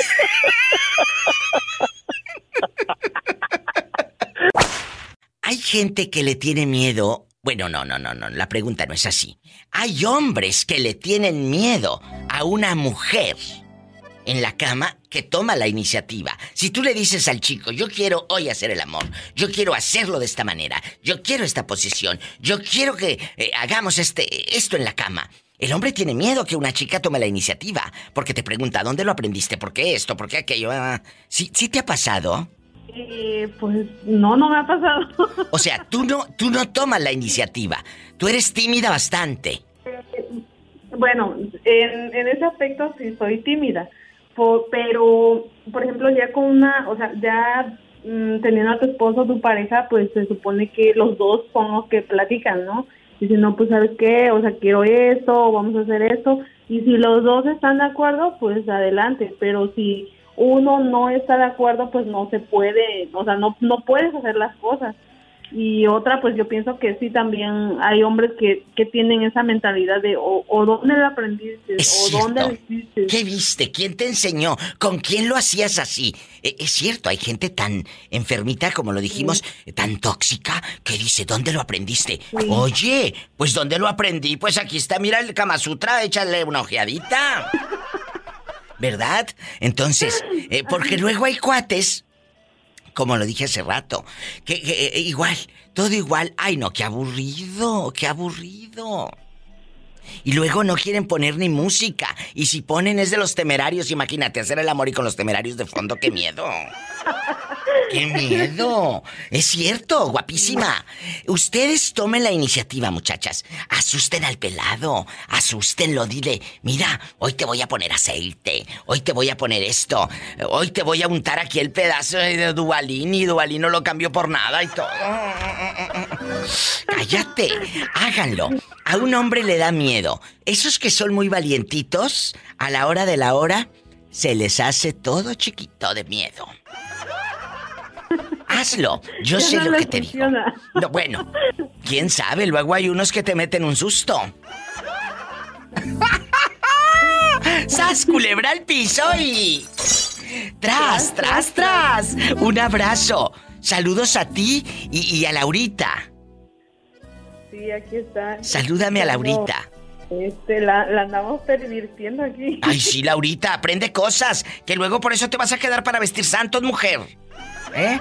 Hay gente que le tiene miedo. Bueno, no, no, no, no, la pregunta no es así. Hay hombres que le tienen miedo a una mujer en la cama que toma la iniciativa. Si tú le dices al chico, yo quiero hoy hacer el amor, yo quiero hacerlo de esta manera, yo quiero esta posición, yo quiero que eh, hagamos este, esto en la cama. El hombre tiene miedo que una chica tome la iniciativa, porque te pregunta, ¿dónde lo aprendiste? ¿Por qué esto? ¿Por qué aquello? Ah, ¿Sí, ¿Sí te ha pasado? Eh, pues no, no me ha pasado. O sea, tú no, tú no tomas la iniciativa. Tú eres tímida bastante. Bueno, en, en ese aspecto sí soy tímida, pero, por ejemplo, ya con una, o sea, ya mm, teniendo a tu esposo, tu pareja, pues se supone que los dos son los que platican, ¿no? Dicen, no, pues, ¿sabes qué? O sea, quiero esto, o vamos a hacer esto. Y si los dos están de acuerdo, pues adelante, pero si uno no está de acuerdo, pues no se puede, o sea, no, no puedes hacer las cosas. Y otra pues yo pienso que sí también hay hombres que, que tienen esa mentalidad de o, o dónde lo aprendiste Es o dónde lo hiciste. ¿Qué viste? ¿Quién te enseñó? ¿Con quién lo hacías así? Eh, Es cierto, hay gente tan enfermita, como lo dijimos, tan tóxica, que dice, ¿dónde lo aprendiste? Oye, pues ¿dónde lo aprendí? Pues aquí está, mira el Kama Sutra, échale una ojeadita. ¿Verdad? Entonces, eh, porque luego hay cuates, como lo dije hace rato, que, que, eh, igual, todo igual. Ay, no, qué aburrido, qué aburrido. Y luego no quieren poner ni música. Y si ponen es de los temerarios, imagínate, hacer el amor y con los temerarios de fondo, qué miedo. ¡Qué miedo! Es cierto, guapísima. Ustedes tomen la iniciativa, muchachas. Asusten al pelado. Asústenlo, dile, mira, hoy te voy a poner aceite. Hoy te voy a poner esto. Hoy te voy a untar aquí el pedazo de Duvalín y Duvalín no lo cambió por nada y todo. Cállate. Háganlo. A un hombre le da miedo. Esos que son muy valientitos, a la hora de la hora, se les hace todo chiquito de miedo. Hazlo. Yo sé lo que te digo. No, bueno, quién sabe, luego hay unos que te meten un susto. ¡Sas, culebra al piso y. ¡Tras, tras, tras! Un abrazo. Saludos a ti y, y a Laurita. Sí, aquí está. Salúdame a Laurita. Este, la, la andamos pervirtiendo aquí. Ay, sí, Laurita, aprende cosas. Que luego por eso te vas a quedar para vestir santos, mujer. ¿Eh?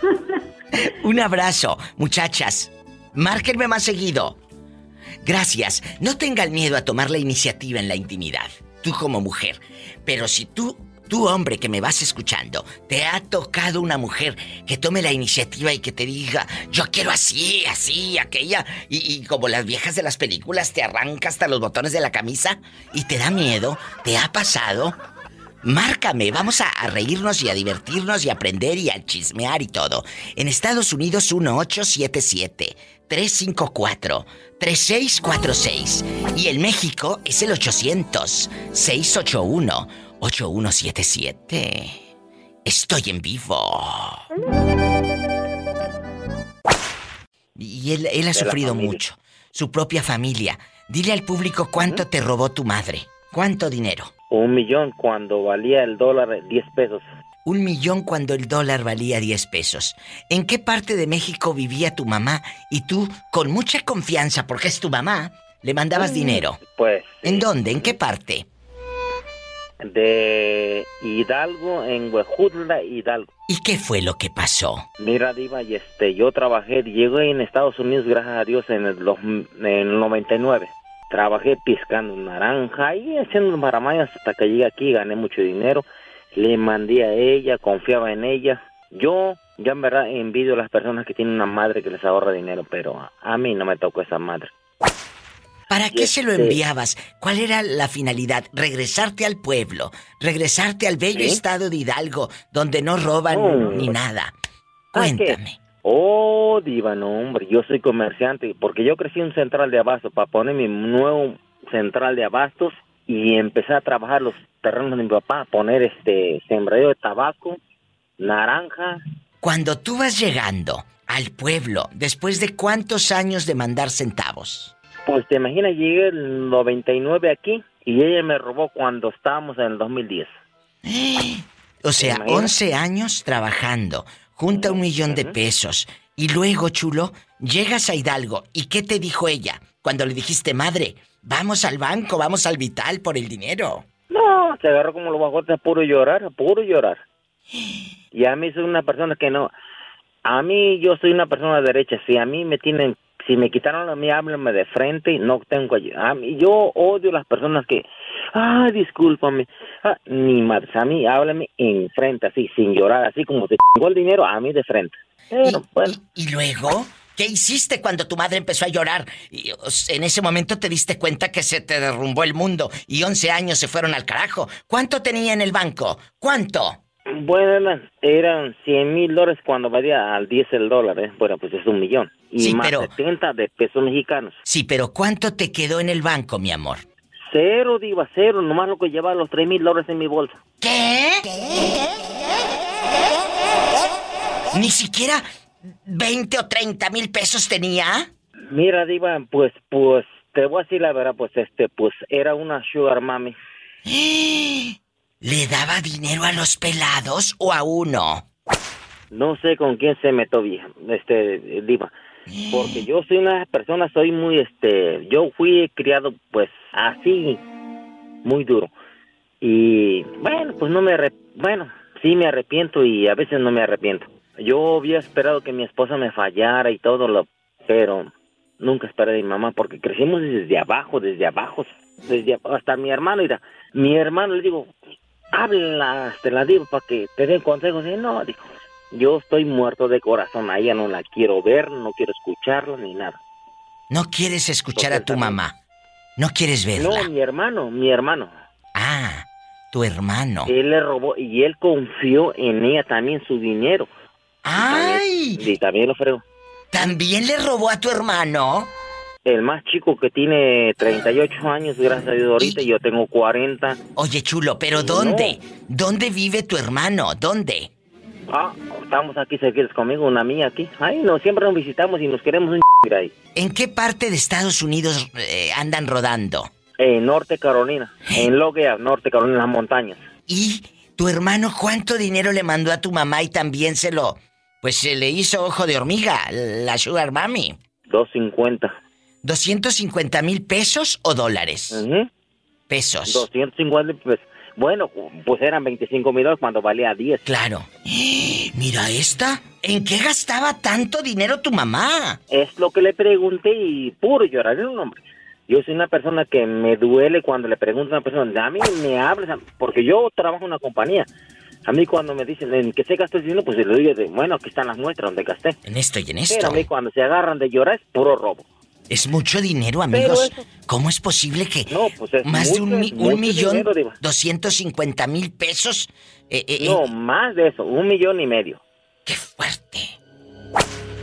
Un abrazo, muchachas. Márquenme más seguido. Gracias. No tengan miedo a tomar la iniciativa en la intimidad. Tú como mujer. Pero si tú, tú hombre que me vas escuchando, te ha tocado una mujer que tome la iniciativa y que te diga, yo quiero así, así, aquella, y, y como las viejas de las películas te arranca hasta los botones de la camisa y te da miedo, te ha pasado. Márcame, vamos a, a reírnos y a divertirnos y a aprender y a chismear y todo. En Estados Unidos 1877 354 3646 y en México es el 800 681 8177. Estoy en vivo. Y él, él ha sufrido mucho. Su propia familia. Dile al público cuánto te robó tu madre. ¿Cuánto dinero? Un millón cuando valía el dólar 10 pesos. Un millón cuando el dólar valía 10 pesos. ¿En qué parte de México vivía tu mamá y tú, con mucha confianza, porque es tu mamá, le mandabas dinero? Pues ¿En dónde? ¿En qué parte? de Hidalgo en Huejutla, Hidalgo. ¿Y qué fue lo que pasó? Mira, Diva, y este, yo trabajé, llegué en Estados Unidos, gracias a Dios, en el, en el 99. Trabajé piscando naranja y haciendo maramayas hasta que llegué aquí, gané mucho dinero. Le mandé a ella, confiaba en ella. Yo, ya en verdad, envidio a las personas que tienen una madre que les ahorra dinero, pero a, mí no me tocó esa madre. ¿Para qué se lo este- enviabas? ¿Cuál era la finalidad? ¿Regresarte al pueblo? ¿Regresarte al bello ¿Sí? estado de Hidalgo, donde no roban No. ni nada? Cuéntame. Oh, diva, no, hombre, yo soy comerciante, porque yo crecí en un central de abasto para poner mi nuevo central de abastos y empecé a trabajar los terrenos de mi papá, poner este sembradío de tabaco, naranja. Cuando tú vas llegando al pueblo, después de cuántos años de mandar centavos? Pues te imaginas, llegué el 99 aquí y ella me robó cuando estábamos en el 2010. O sea, imaginas? 11 años trabajando, junta un millón de pesos. Y luego, chulo, llegas a Hidalgo. ¿Y qué te dijo ella? Cuando le dijiste, madre, vamos al banco, vamos al vital por el dinero. No, se agarró como los bajotes a puro llorar, a puro llorar. Y a mí soy una persona que no... A mí yo soy una persona derecha. Si a mí me tienen... Si me quitaron a mí, háblenme de frente. No tengo... A mí, yo odio las personas que... Ah, discúlpame. Ah, ni madre. A mí, háblame en frente, así, sin llorar. Así como te chingó el dinero, a mí de frente. Pero, bueno. ¿Y luego? ¿Qué hiciste cuando tu madre empezó a llorar? Y, en ese momento te diste cuenta que se te derrumbó el mundo y 11 años se fueron al carajo. ¿Cuánto tenía en el banco? ¿Cuánto? Bueno, eran, eran 100 mil dólares cuando valía al 10 el dólar, ¿eh? Bueno, pues es un millón. Y Sí, más pero- 70 de pesos mexicanos. Sí, pero ¿cuánto te quedó en el banco, mi amor? Cero, diva, cero. Nomás lo que llevaba los 3 mil dólares en mi bolsa. ¿Qué? Ni siquiera 20 o 30 mil pesos tenía? Mira, Diva, pues, pues, te voy a decir la verdad, pues, este, pues, era una sugar mami. ¿Le daba dinero a los pelados o a uno? No sé con quién se metió, vieja, este, Diva. Porque yo soy una persona, soy muy, este, yo fui criado, pues, así, muy duro. Y, bueno, pues no me, bueno, sí me arrepiento y a veces no me arrepiento. Yo había esperado que mi esposa me fallara y todo lo, pero nunca esperé de mi mamá porque crecimos desde abajo, desde abajo, desde hasta mi hermano, mira, mi hermano le digo, habla, te la digo para que te den consejos. Y no, dijo, yo estoy muerto de corazón, a ella no la quiero ver, no quiero escucharla ni nada. No quieres escuchar a tu mamá. No quieres verla. No, mi hermano, mi hermano. Ah, tu hermano. Él le robó y él confió en ella también su dinero. ¡Ay! Y también lo fregó. ¿También le robó a tu hermano? El más chico que tiene 38 años, gracias a Dios, ahorita y yo tengo 40. Oye, chulo, ¿pero dónde? ¿Dónde vive tu hermano? ¿Dónde? Ah, estamos aquí cerquitas conmigo, una mía aquí. Ay, no, siempre nos visitamos y nos queremos un ahí. ¿En qué parte de Estados Unidos eh, andan rodando? En Norte Carolina, en Loguea, Norte Carolina, en las montañas. ¿Y tu hermano cuánto dinero le mandó a tu mamá y también se lo... Pues se le hizo ojo de hormiga, la Sugar Mami? 250. ¿250 mil pesos o dólares? Pesos. 250, pues, bueno, pues eran 25 mil dólares cuando valía 10. Claro. Mira esta. ¿En qué gastaba tanto dinero tu mamá? Es lo que le pregunté y puro llorar, era un hombre. Yo soy una persona que me duele cuando le pregunto a una persona, a mí me hablas, porque yo trabajo en una compañía. A mí cuando me dicen, ¿en qué se gastó el dinero? Pues le digo, bueno, aquí están las muestras donde gasté. En esto y en Pero esto. a mí cuando se agarran de llorar es puro robo. Es mucho dinero, amigos. eso- ¿Cómo es posible que pues es más de un, mucho, es un mucho millón doscientos cincuenta mil pesos? Eh, eh, eh, No, más de eso, un millón y medio.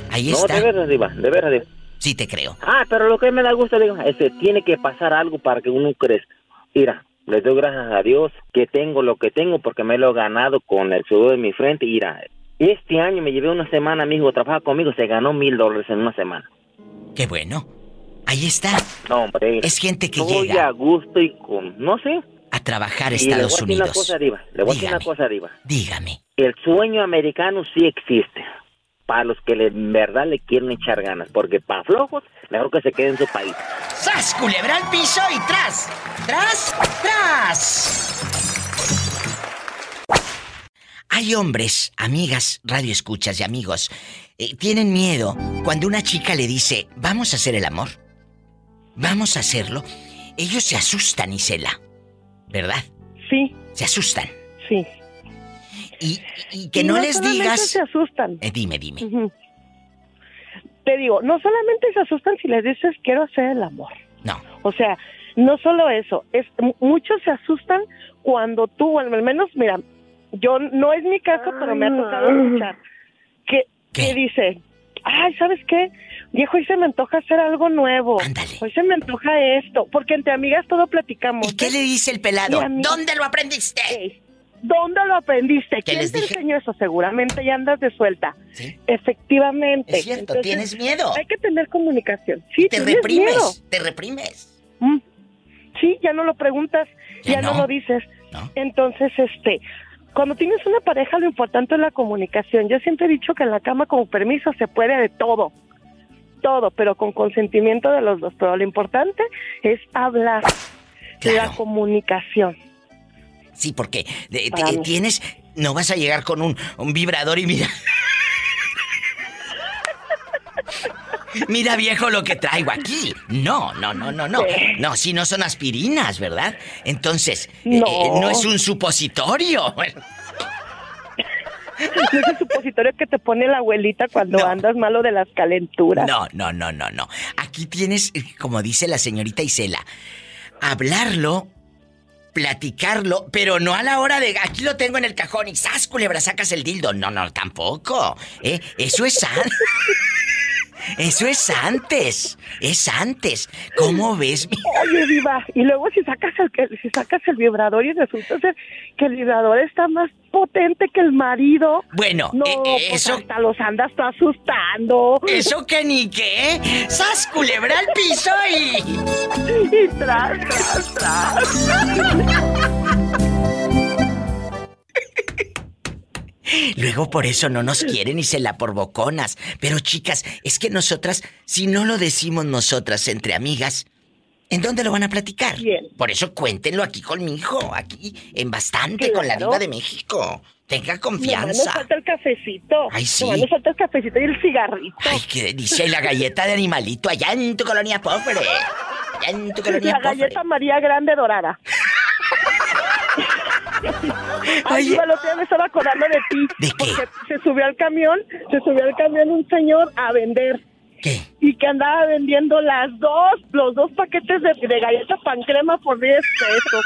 Ahí no, está. de verdad, Diva, de verdad, Diva. Sí te creo. Ah, pero lo que me da gusto, digo, este, tiene que pasar algo para que uno crezca. Mira, les doy gracias a Dios que tengo lo que tengo porque me lo he ganado con el sudor de mi frente. Mira, este año me llevé una semana, mi hijo trabaja conmigo, se ganó mil dólares en una semana. Qué bueno. Ahí está. No, hombre. Es gente que estoy llega a gusto y con, no sé. a trabajar a Y le voy a Estados decir una Unidos. cosa, Diva, le voy a decir una cosa, Diva. Dígame. El sueño americano sí existe. Para los que le- en verdad le quieren echar ganas. Porque para flojos, mejor que se quede en su país. ¡Sas, culebra al piso y tras! ¡Tras! ¡Tras! Hay hombres, amigas, radioescuchas y amigos, eh, tienen miedo cuando una chica le dice, vamos a hacer el amor. Vamos a hacerlo. Ellos se asustan, Isela. ¿Verdad? Sí. Se asustan. Sí. Y, y que Y no, les solamente digas... se asustan. Eh, dime, dime. Te digo, no solamente se asustan si les dices quiero hacer el amor. No. O sea, no solo eso, es m- muchos se asustan cuando tú, al menos, mira, yo no es mi caso, pero me ha tocado escuchar que, que dice, ay, ¿sabes qué? Viejo, hoy se me antoja hacer algo nuevo. Hoy se me antoja esto, porque entre amigas todo platicamos. ¿Y qué le dice el pelado? ¿Dónde lo aprendiste? ¿Dónde lo aprendiste? ¿Qué ¿Quién te dije? enseñó eso? Seguramente ya andas de suelta. Efectivamente. Es cierto, tienes miedo. Hay que tener comunicación. Sí, Te reprimes, miedo. te reprimes. Mm. Sí, ya no lo preguntas, Ya ya, no. no. lo dices. Entonces, este, cuando tienes una pareja, lo importante es la comunicación. Yo siempre he dicho que en la cama, con permiso, se puede de todo. Todo, pero con consentimiento de los dos. Pero lo importante es hablar. La comunicación. Sí, porque de- te- mí. tienes... No vas a llegar con un, un vibrador y mira... Mira viejo lo que traigo aquí. No, no, no, no, no. No, si no son aspirinas, ¿verdad? Entonces, eh, No. eh, no es un supositorio. No es el supositorio que te pone la abuelita cuando andas malo de las calenturas. No, no, no, no, no. Aquí tienes, eh, como dice la señorita Isela, hablarlo, platicarlo, pero no a la hora de aquí lo tengo en el cajón y ¡zas, culebra! Sacas el dildo. No, no, tampoco. ¿eh? Eso es sano. Eso es antes. Es antes. ¿Cómo ves? mi- Oye, Diva, y luego si sacas el si sacas el vibrador y resulta ser que el vibrador está más potente que el marido. Bueno, no, eh, eh, pues eso- hasta los andas tú asustando. Eso que ni qué. ¡Sas culebra al piso y. Y tras, tras, tras. Luego por eso no nos quieren y se la por boconas. Pero chicas, es que nosotras, si no lo decimos nosotras entre amigas, ¿en dónde lo van a platicar? Por eso cuéntenlo aquí conmigo, aquí en bastante con la diva de México. Tenga confianza. falta el cafecito. Ay, sí. Nos falta el cafecito y el cigarrito. Ay, qué delicia. Y la galleta de animalito allá en tu colonia pobre. Allá en tu colonia La pobre. galleta María Grande dorada. Ay, el otro día me estaba acordando de ti. ¿De qué? Porque se subió al camión, se subió al camión un señor a vender. ¿Qué? Y que andaba vendiendo las dos, los dos paquetes de, de galleta pan crema por 10 pesos.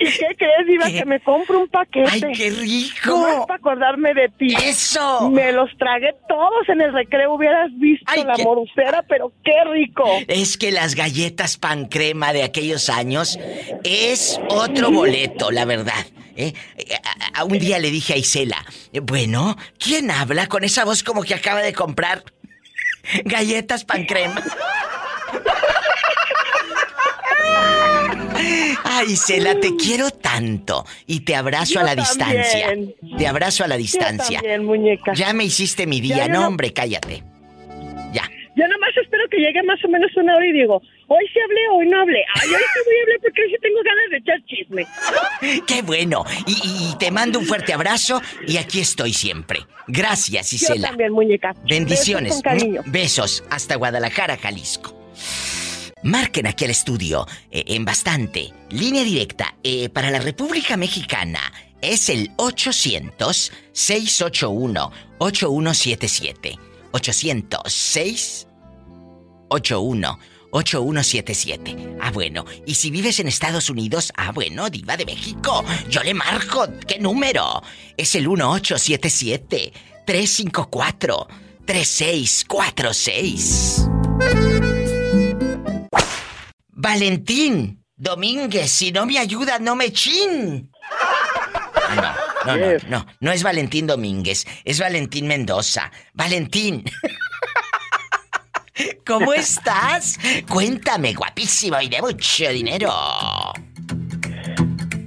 ¿Y qué crees, Diva? Que me compro un paquete. ¡Ay, qué rico! Para acordarme de ti. ¡Eso! Me los tragué todos en el recreo. Hubieras visto la qué- morucera, pero qué rico. Es que las galletas pan crema de aquellos años es otro boleto, la verdad. ¿eh? A- a- un día le dije a Isela, bueno, ¿quién habla con esa voz como que acaba de comprar galletas pan crema? Ay, Isela, te quiero tanto y te abrazo Yo a la también. distancia. Te abrazo a la distancia. también, muñeca. Ya me hiciste mi día, Ya, no, no- hombre, cállate. Yo nomás espero que llegue más o menos una hora y digo, hoy sí hablé, hoy no hablé. Ay, hoy sí voy a hablar porque hoy sí tengo ganas de echar chisme. ¡Qué bueno! Y, te mando un fuerte abrazo y aquí estoy siempre. Gracias, Yo Isela. también, muñeca. Bendiciones. Besos con cariño. Besos hasta Guadalajara, Jalisco. Marquen aquí al estudio eh, en bastante. Línea directa eh, para la República Mexicana es el 800-681-8177. 800-681-8177. Ah, bueno. Y si vives en Estados Unidos, ah, bueno, Diva de México. Yo le marco. ¿Qué número? Es el 1877-354-3646. Valentín Domínguez, si no me ayuda, no me chin. Ah, no, no, no, no, no es Valentín Domínguez, es Valentín Mendoza. Valentín. ¿Cómo estás? Cuéntame, guapísimo y de mucho dinero.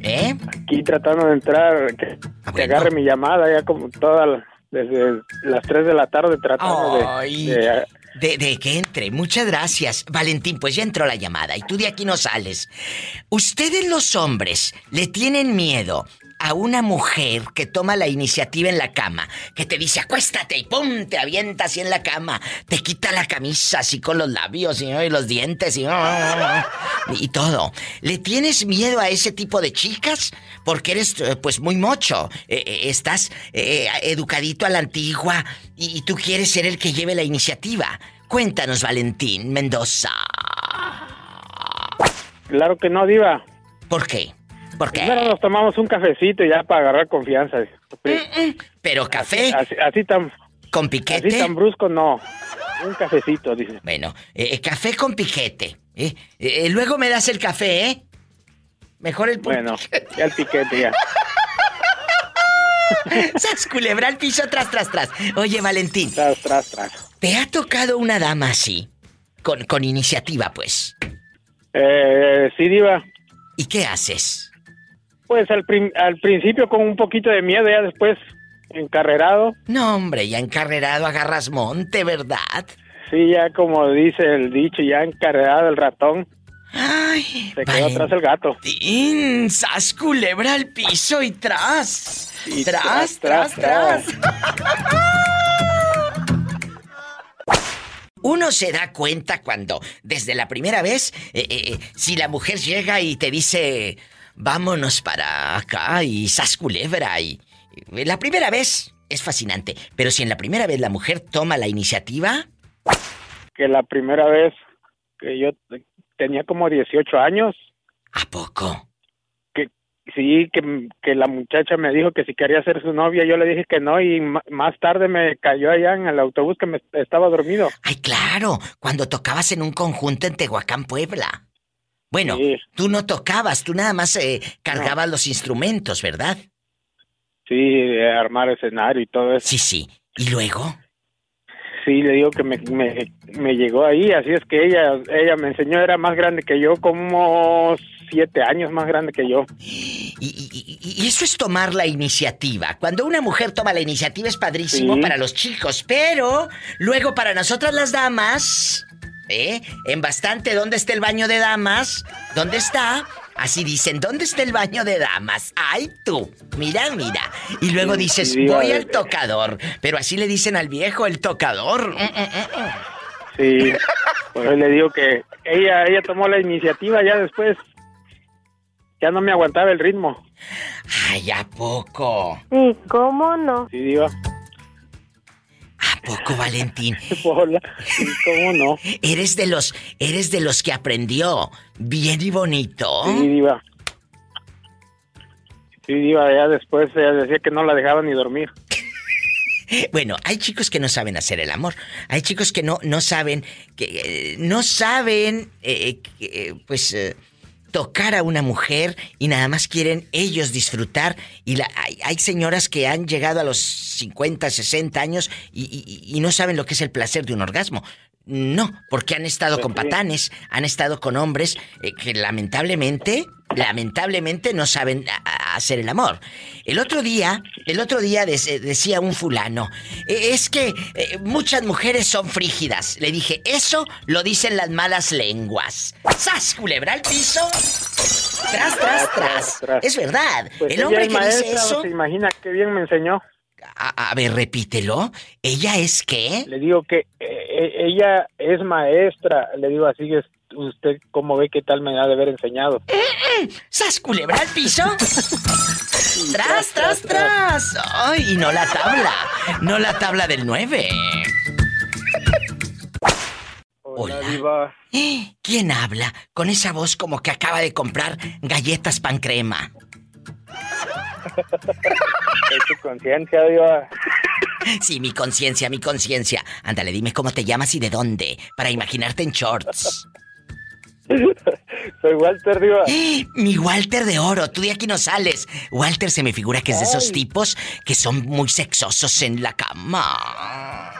¿Eh? Aquí tratando de entrar, que, que agarre mi llamada ya como toda la- desde las 3 de la tarde tratando de- Ay. de, De, de que entre. Muchas gracias. Valentín, pues ya entró la llamada y tú de aquí no sales. Ustedes los hombres le tienen miedo a una mujer que toma la iniciativa en la cama, que te dice acuéstate y pum, te avienta así en la cama, te quita la camisa así con los labios y, y los dientes y, y todo. ¿Le tienes miedo a ese tipo de chicas? Porque eres eh, pues muy mocho, eh, eh, estás eh, educadito a la antigua y, y tú quieres ser el que lleve la iniciativa. Cuéntanos, Valentín Mendoza. Claro que no, Diva. ¿Por qué? ¿Por qué? Primero nos tomamos un cafecito ya para agarrar confianza. Pero café. Así, así tan. ¿Con piquete? Así tan brusco, no. Un cafecito, dice. Bueno, eh, café con piquete. ¿eh? Eh, luego me das el café, ¿eh? Mejor el Bueno, ya el piquete, ya. ¡Sas culebra al piso tras, tras, tras! Oye, Valentín. Tras, tras, tras. ¿Te ha tocado una dama así? Con, con iniciativa, pues. Eh, sí, Diva. ¿Y qué haces? Pues al, al principio con un poquito de miedo, ya después encarrerado. No, hombre, ya encarrerado agarras monte, ¿verdad? Sí, ya como dice el dicho, ya encarrerado el ratón. Ay, Se quedó atrás el gato. ¡Sas culebra al piso y tras! Y tras, tras, tras, tras, tras. Uno se da cuenta cuando, desde la primera vez, eh, eh, si la mujer llega y te dice, vámonos para acá y sas culebra y... eh, La primera vez es fascinante, pero si en la primera vez la mujer toma la iniciativa, Que la primera vez que yo tenía como 18 años. ¿A poco? Que sí, que, que la muchacha me dijo que si quería ser su novia, yo le dije que no y más tarde me cayó allá en el autobús que me estaba dormido. Ay, claro, cuando tocabas en un conjunto en Tehuacán, Puebla. Bueno, tú no tocabas, tú nada más eh, cargabas los instrumentos, ¿verdad? Sí, eh, armar escenario y todo eso. Sí, sí. ¿Y luego? Sí, le digo que me, me, me llegó ahí, así es que ella ella me enseñó, era más grande que yo, como siete años más grande que yo. Y eso es tomar la iniciativa. Cuando una mujer toma la iniciativa es padrísimo Sí. para los chicos, pero luego para nosotras las damas, ¿eh? En bastante, ¿dónde está el baño de damas? ¿Dónde está? Así dicen, ¿dónde está el baño de damas? ¡Ay, tú! Mira, mira. Y luego dices, sí, voy al tocador. Pero así le dicen al viejo, el tocador. Mm, mm, mm, mm. Sí, por eso le digo que ella ella tomó la iniciativa, ya después ya no me aguantaba el ritmo. Ay, ¿a poco? Sí, ¿cómo no? Sí, diva. ¿A poco, Valentín? Hola, ¿cómo no? Eres de los, eres de los que aprendió bien y bonito. Sí, diva. Sí, diva, ya después ella decía que no la dejaba ni dormir. Bueno, hay chicos que no saben hacer el amor. Hay chicos que no, no saben, que eh, no saben, eh, que, eh, pues, eh, tocar a una mujer y nada más quieren ellos disfrutar. Y la, hay, hay señoras que han llegado a los 50, 60 años y, y- y no saben lo que es el placer de un orgasmo. No, porque han estado con patanes, han estado con hombres eh, que lamentablemente, lamentablemente no saben hacer el amor. El otro día, el otro día eh, decía un fulano, "Eh, es que eh, muchas mujeres son frígidas. Le dije, eso lo dicen las malas lenguas. ¡Sas, culebra al piso! Tras, tras, tras. Es verdad. Pues el hombre es que dice eso... ¿Se imagina qué bien me enseñó? A, a ver, repítelo. ¿Ella es qué? Le digo que eh, ella es maestra. Le digo así, es usted cómo ve qué tal me ha de haber enseñado. ¡Sas, culebra al piso! ¡Tras, tras, tras! ¡Ay, y no la tabla! No la tabla del 9. Hola, diva. ¿Quién habla con esa voz como que acaba de comprar galletas pan crema? Es tu conciencia, diva. Sí, mi conciencia, mi conciencia. Ándale, dime cómo te llamas y de dónde, para imaginarte en shorts. Soy Walter, diva. Mi Walter de oro, tú de aquí no sales. Walter se me figura que es de esos tipos que son muy sexosos en la cama.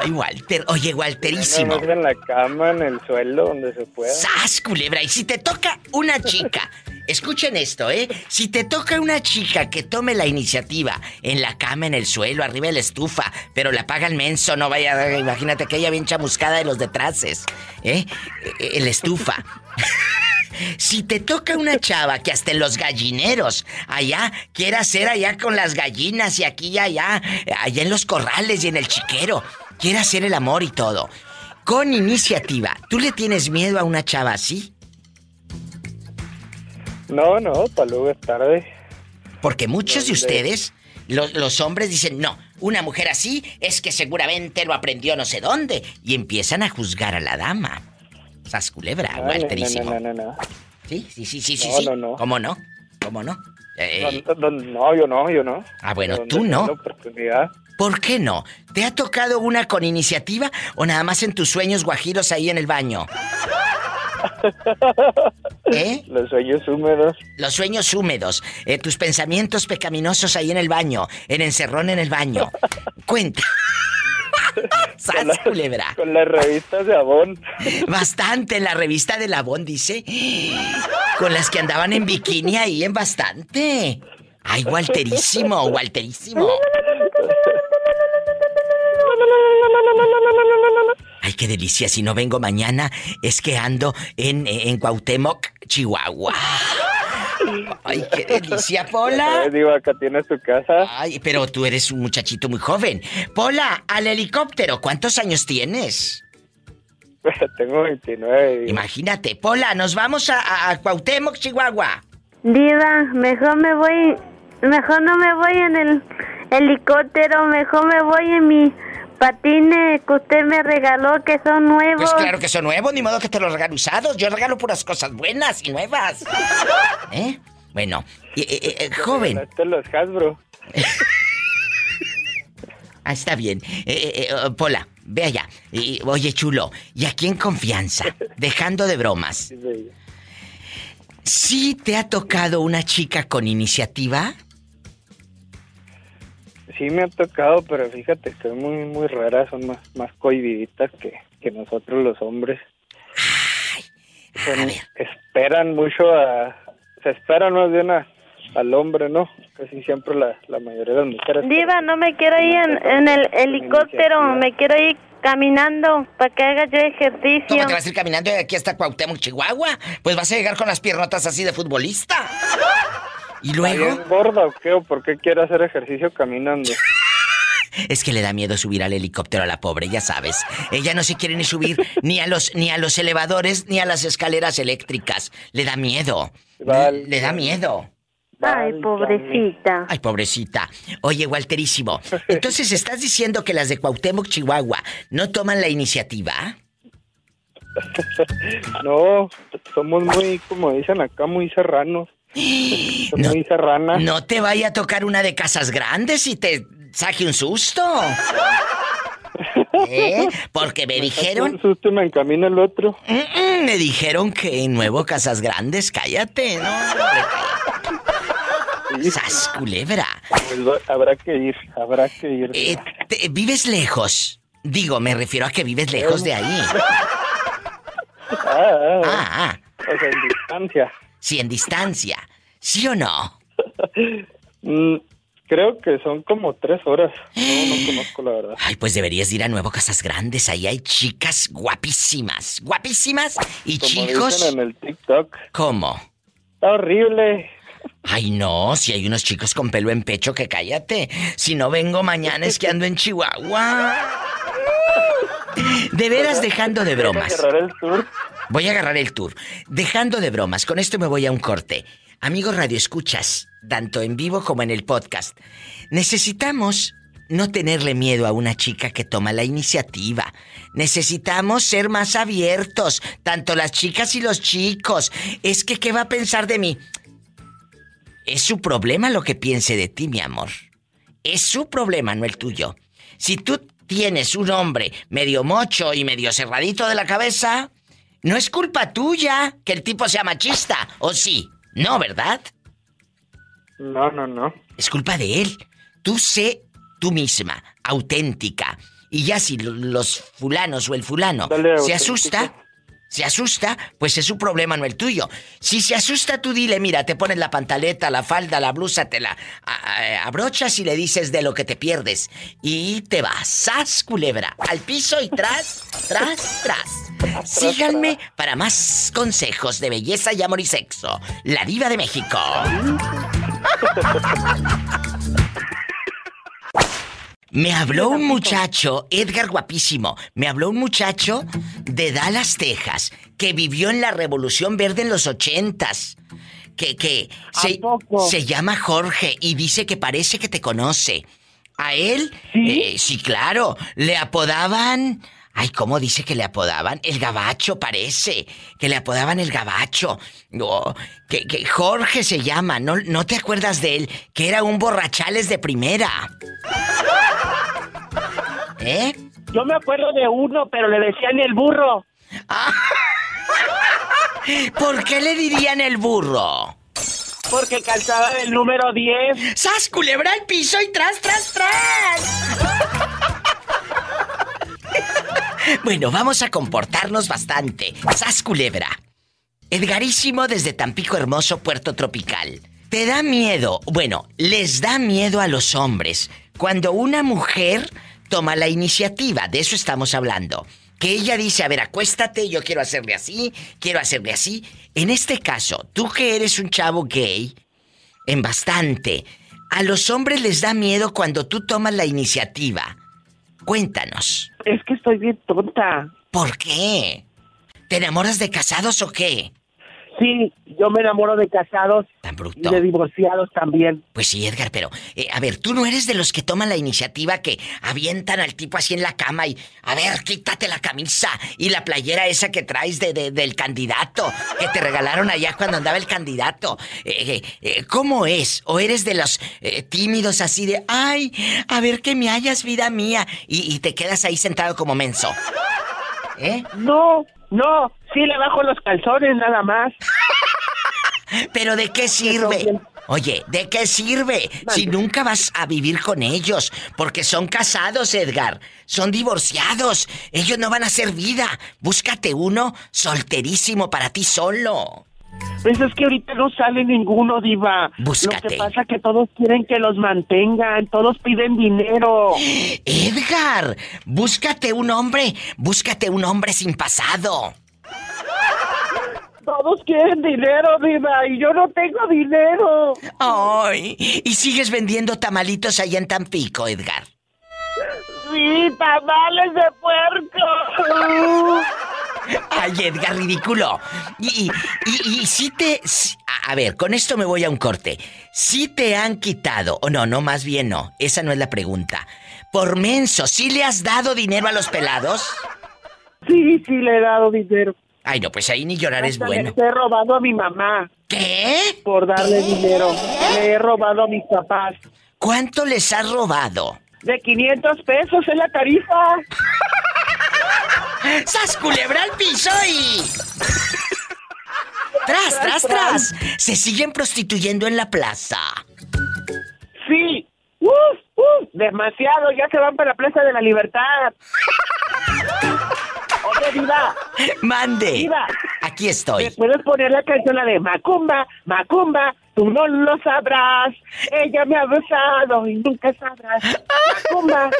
Ay, Walter. Oye, Walterísimo. No, no, en la cama, en el suelo, donde se pueda. ¡Sas, culebra! Y si te toca una chica, escuchen esto, ¿eh? Si te toca una chica que tome la iniciativa en la cama, en el suelo, arriba de la estufa, pero la paga el menso, no vaya, imagínate que ella bien chamuscada de los detraces, ¿eh? Eh, En la estufa. Si te toca una chava que hasta en los gallineros, allá, quiera hacer allá con las gallinas y aquí y allá, allá en los corrales y en el chiquero, quiere hacer el amor y todo. Con iniciativa, ¿tú le tienes miedo a una chava así? No, no, para luego es tarde. Porque muchos de ustedes, lo- los hombres dicen, no, una mujer así es que seguramente lo aprendió no sé dónde. Y empiezan a juzgar a la dama. Sas culebra, No, no, Walterísimo. no, no, no, no. Sí, sí, sí, sí, sí. No, no, no. ¿Cómo no? ¿Cómo no? Eh, No, yo no, yo no. Ah, bueno, tú no. ¿Por qué no? ¿Te ha tocado una con iniciativa o nada más en tus sueños guajiros ahí en el baño? ¿Eh? Los sueños húmedos. Los sueños húmedos, eh, tus pensamientos pecaminosos ahí en el baño, en encerrón en el baño. Cuenta. ¡Sas, culebra! Con las revistas de Avon. Bastante en la revista de Labón, dice. Con las que andaban en bikini ahí en bastante. Ay, Walterísimo, Walterísimo. Qué delicia. Si no vengo mañana, es que ando en, en Cuauhtémoc, Chihuahua. Ay, qué delicia, Pola. Digo, acá tienes tu casa. Ay, pero tú eres un muchachito muy joven. Pola, al helicóptero, ¿cuántos años tienes? Tengo 29. digo. Imagínate, Pola, nos vamos a, a, a Cuauhtémoc, Chihuahua. Diva, mejor me voy, mejor no me voy en el helicóptero, mejor me voy en mi patines que usted me regaló, que son nuevos. Pues claro que son nuevos, ni modo que te los regalo usados. Yo regalo puras cosas buenas y nuevas. ¿Eh? Bueno, eh, eh, eh, joven. Esto los Hasbro. Ah, está bien. Eh, eh, eh, Pola, ve allá. Y, oye, chulo, y aquí en confianza, dejando de bromas. ¿Sí te ha tocado una chica con iniciativa? Sí me ha tocado, pero fíjate que es muy, muy rara. Son más, más cohibiditas que, que nosotros los hombres. Son- esperan mucho a... Se esperan más bien a- al hombre, ¿no? Casi siempre la, la mayoría de las mujeres. Diva, no me quiero ir en, en el helicóptero, me quiero ir caminando para que haga yo ejercicio. ¿Cómo te vas a ir caminando de aquí hasta Cuauhtémoc, Chihuahua? Pues vas a llegar con las piernotas así de futbolista. ¿Y luego? ¿Está bien gorda o qué? ¿O por qué quiere hacer ejercicio caminando? Es que le da miedo subir al helicóptero a la pobre, ya sabes. Ella no se quiere ni subir ni a los ni a los elevadores ni a las escaleras eléctricas. Le da miedo. Le, le da miedo. Ay, pobrecita. Ay, pobrecita. Oye, Walterísimo, entonces estás diciendo que las de Cuauhtémoc, Chihuahua, no toman la iniciativa? No, somos muy, como dicen acá, muy serranos. Serranas. No te vaya a tocar una de casas grandes y te saque un susto. ¿Eh? Porque me dijeron... Un susto me encamina el otro. Mm, mm, me dijeron que en Nuevo Casas Grandes, cállate, ¿no? ¡Sas, culebra! Pues habrá que ir, habrá que ir. Eh, te- ¿Vives lejos? Digo, me refiero a que vives lejos de ahí. Ah, ah, Ah, ah. O sea, en distancia. Sí, en distancia. ¿Sí o no? Mm, creo que son como tres horas. No, no conozco la verdad. Ay, pues deberías ir a Nuevo Casas Grandes. Ahí hay chicas guapísimas. Guapísimas. Y Como chicos. dicen en el TikTok. ¿Cómo? Está horrible. Ay, no, si hay unos chicos con pelo en pecho, que cállate. Si no vengo mañana es que ando en Chihuahua. De veras dejando de bromas. Agarrar el tour. Voy a agarrar el tour. Dejando de bromas, con esto me voy a un corte. Amigos Radio Escuchas, tanto en vivo como en el podcast. Necesitamos no tenerle miedo a una chica que toma la iniciativa. Necesitamos ser más abiertos, tanto las chicas y los chicos. Es que, ¿qué va a pensar de mí? Es su problema lo que piense de ti, mi amor. Es su problema, no el tuyo. Si tú tienes un hombre medio mocho y medio cerradito de la cabeza, no es culpa tuya que el tipo sea machista, ¿o sí? No, ¿verdad? No, no, no. Es culpa de él. Tú sé tú misma, auténtica. Y ya si lo- los fulanos o el fulano Dale, se asusta, se asusta, pues es su problema, no el tuyo. Si se asusta, tú dile, mira, te pones la pantaleta, la falda, la blusa, te la abrochas y le dices de lo que te pierdes. Y te vas, ¡sas, culebra! Al piso y tras, tras, tras. Síganme para más consejos de belleza y amor y sexo. La diva de México. Me habló un muchacho, Edgar guapísimo, me habló un muchacho de Dallas, Texas, que vivió en la Revolución Verde en los ochentas. Que, que se, se llama Jorge y dice que parece que te conoce. A él, eh, sí, claro, le apodaban... Ay, ¿cómo dice que le apodaban? El gabacho parece. Que le apodaban el gabacho. Que, que Jorge se llama, ¿no, ¿no te acuerdas de él? Que era un borrachales de primera. ¿Eh? Yo me acuerdo de uno, pero le decían el burro. ¿Por qué le dirían el burro? Porque calzaba el número 10. ¡Sas, culebra al piso y tras, tras, tras! bueno, vamos a comportarnos bastante. ¡Sas, culebra! Edgarísimo desde Tampico Hermoso, Puerto Tropical. ¿Te da miedo? Bueno, les da miedo a los hombres cuando una mujer toma la iniciativa, de eso estamos hablando. Que ella dice, a ver, acuéstate, yo quiero hacerle así, quiero hacerle así. En este caso, tú que eres un chavo gay, en bastante, a los hombres les da miedo cuando tú tomas la iniciativa. Cuéntanos. Es que estoy bien tonta. ¿Por qué? ¿Te enamoras de casados o qué? Sí, yo me enamoro de casados y de divorciados también. Pues sí, Edgar, pero eh, a ver, tú no eres de los que toman la iniciativa que avientan al tipo así en la cama y, a ver, quítate la camisa y la playera esa que traes de, del candidato que te regalaron allá cuando andaba el candidato. Eh, eh, ¿Cómo es? ¿O eres de los tímidos así de, ay, a ver que me hayas vida mía y, y te quedas ahí sentado como menso? ¿Eh? No, no, sí le bajo los calzones nada más. ¿Pero de qué sirve? Oye, ¿de qué sirve si nunca vas a vivir con ellos? Porque son casados, Edgar. Son divorciados. Ellos no van a hacer vida. Búscate uno solterísimo para ti solo. Pues es que ahorita no sale ninguno, diva. Búscate. Lo que pasa es que todos quieren que los mantengan, todos piden dinero. Edgar, búscate un hombre, búscate un hombre sin pasado. Todos quieren dinero, diva, y yo no tengo dinero. Ay, y sigues vendiendo tamalitos allá en Tampico, Edgar. Sí, tamales de puerco. Ay, Edgar, ridículo. Y, y, si te... a ver, con esto me voy a un corte. Si te han quitado, o no, no, más bien no. Esa no es la pregunta. Por menso, ¿sí le has dado dinero a los pelados? Sí, sí le he dado dinero. Ay, no, pues ahí ni llorar es bueno. Le he robado a mi mamá. ¿Qué? Por darle dinero. Le he robado a mis papás. ¿Cuánto les has robado? De 500 pesos en la tarifa. ¡Sas culebra al piso y... ¡Tras, tras, tras! Se siguen prostituyendo en la plaza. Sí. ¡Uf, uf! Demasiado. Ya se van para la Plaza de la Libertad. Oye, Diva. Mande. Diva. Aquí estoy. ¿Me puedes poner la canción la de Macumba, Macumba? Tú no lo sabrás. Ella me ha besado y nunca sabrás. Macumba.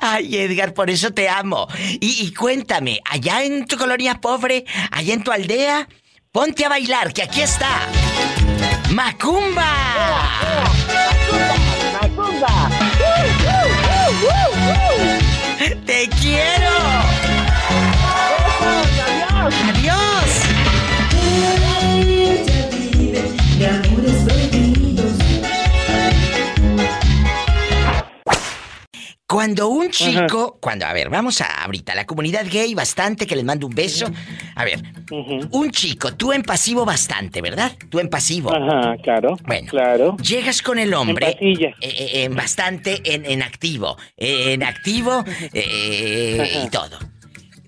Ay, Edgar, por eso te amo. Y, cuéntame, allá en tu colonia pobre, allá en tu aldea, ponte a bailar, que aquí está. ¡Macumba! ¡Macumba! ¡Te quiero! ¡Adiós! ¡Adiós! Cuando un chico, cuando, a ver, vamos a ahorita, la comunidad gay, bastante, que les mando un beso. A ver, un chico, tú en pasivo bastante, ¿verdad? Tú en pasivo. Ajá, claro. Bueno, claro. Llegas con el hombre. En, eh, eh, en bastante, en, en activo. en activo eh, y todo.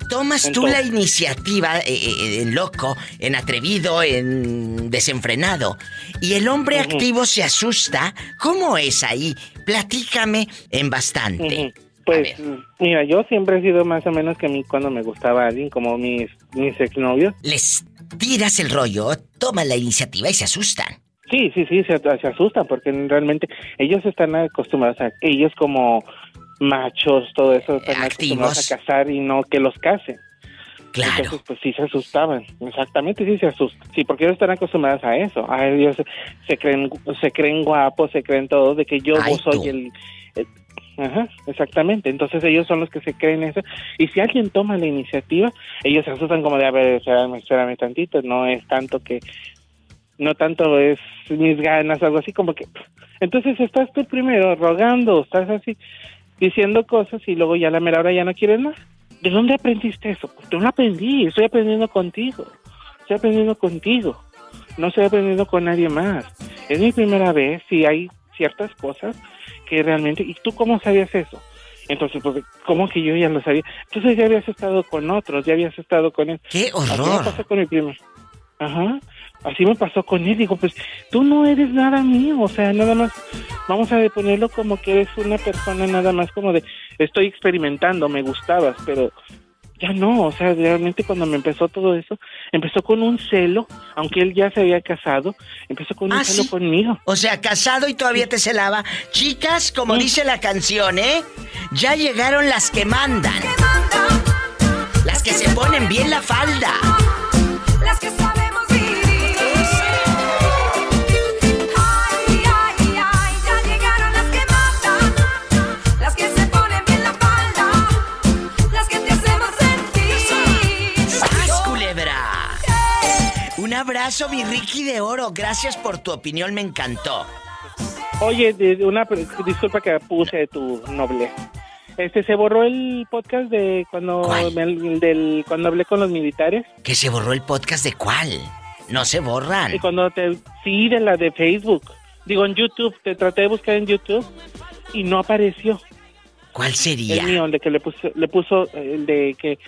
Tomas tú la iniciativa en loco, en atrevido, en desenfrenado. Y el hombre activo se asusta. ¿Cómo es ahí? Platícame en bastante. Pues, mira, yo siempre he sido más o menos que a mí cuando me gustaba alguien, como mis, mis exnovios. Les tiras el rollo, toman la iniciativa y se asustan. Sí, sí, sí, se, se asustan porque realmente ellos están acostumbrados a ellos como machos, todo eso, están acostumbrados a casar y no que los casen. Claro. Entonces, pues sí se asustaban. Exactamente, sí se asustan. Sí, porque ellos están acostumbrados a eso. A ellos se creen, se creen guapos, se creen todo, de que yo soy el, Ajá, exactamente. Entonces ellos son los que se creen eso. Y si alguien toma la iniciativa, ellos se asustan como de, a ver, espérame, espérame tantito. No es tanto que, no tanto es mis ganas, algo así como que... Entonces estás tú primero rogando, estás así diciendo cosas y luego ya la mera hora ya no quieres más. ¿De dónde aprendiste eso? Pues yo lo aprendí, estoy aprendiendo contigo. Estoy aprendiendo contigo. No estoy aprendiendo con nadie más. Es mi primera vez y hay ciertas cosas que realmente... ¿Y tú cómo sabías eso? Entonces, pues, ¿cómo que yo ya lo sabía? Entonces ya habías estado con otros, ya habías estado con él. ¡Qué horror! Así me con mi primo. Ajá. Así me pasó con él. Digo, pues, tú no eres nada mío. O sea, nada más, vamos a ponerlo como que eres una persona nada más como de, estoy experimentando, me gustabas, pero ya no, o sea, realmente cuando me empezó todo eso, empezó con un celo, aunque él ya se había casado, empezó con un ah, celo conmigo. O sea, casado y todavía te celaba. Chicas, como dice la canción, ¿eh? Ya llegaron las que mandan. Las que se ponen bien la falda. Abrazo, mi Ricky de Oro. Gracias por tu opinión, me encantó. Oye, una disculpa que puse tu noble. Este se borró el podcast de cuando me- del cuando hablé con los militares. ¿Que se borró el podcast de cuál? No se borran. Y cuando te sí de la de Facebook. Digo en YouTube, te traté de buscar en YouTube y no apareció. ¿Cuál sería? El mío, el de que le puso, le puso el de que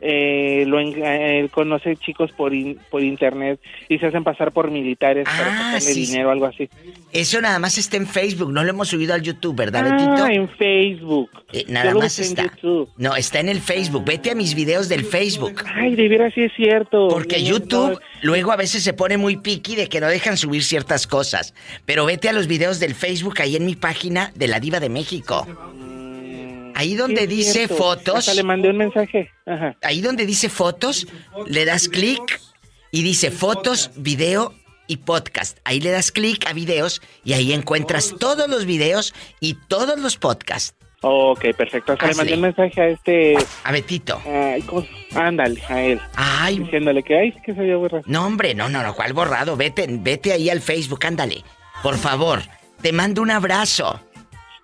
eh, lo eh, conoce chicos por in- por internet y se hacen pasar por militares para sacarle Ah, sí, dinero o algo así. Eso nada más está en Facebook, no lo hemos subido al YouTube, ¿verdad, Betito? Ah, en Facebook. Eh, nada Yo más en está. No, está en el Facebook. Vete a mis videos del Facebook. Ay, de veras sí es cierto. Porque No, YouTube no. luego a veces se pone muy piqui de que no dejan subir ciertas cosas. Pero vete a los videos del Facebook ahí en mi página de la Diva de México. Ahí donde Sí dice cierto. fotos. Hasta le mandé un mensaje. Ajá. Ahí donde dice fotos, le das clic y dice fotos, video y podcast. Ahí le das clic a videos y ahí encuentras todos los videos y todos los podcasts. Ok, perfecto. Hasta le mandé un mensaje a este... A Betito. Ay, ¿cómo? Ándale, a él. Ay. Diciéndole que, ay, que se había borrado. No, hombre, no, no, no, ¿cuál borrado? Vete, vete ahí al Facebook, ándale. Por favor, te mando un abrazo.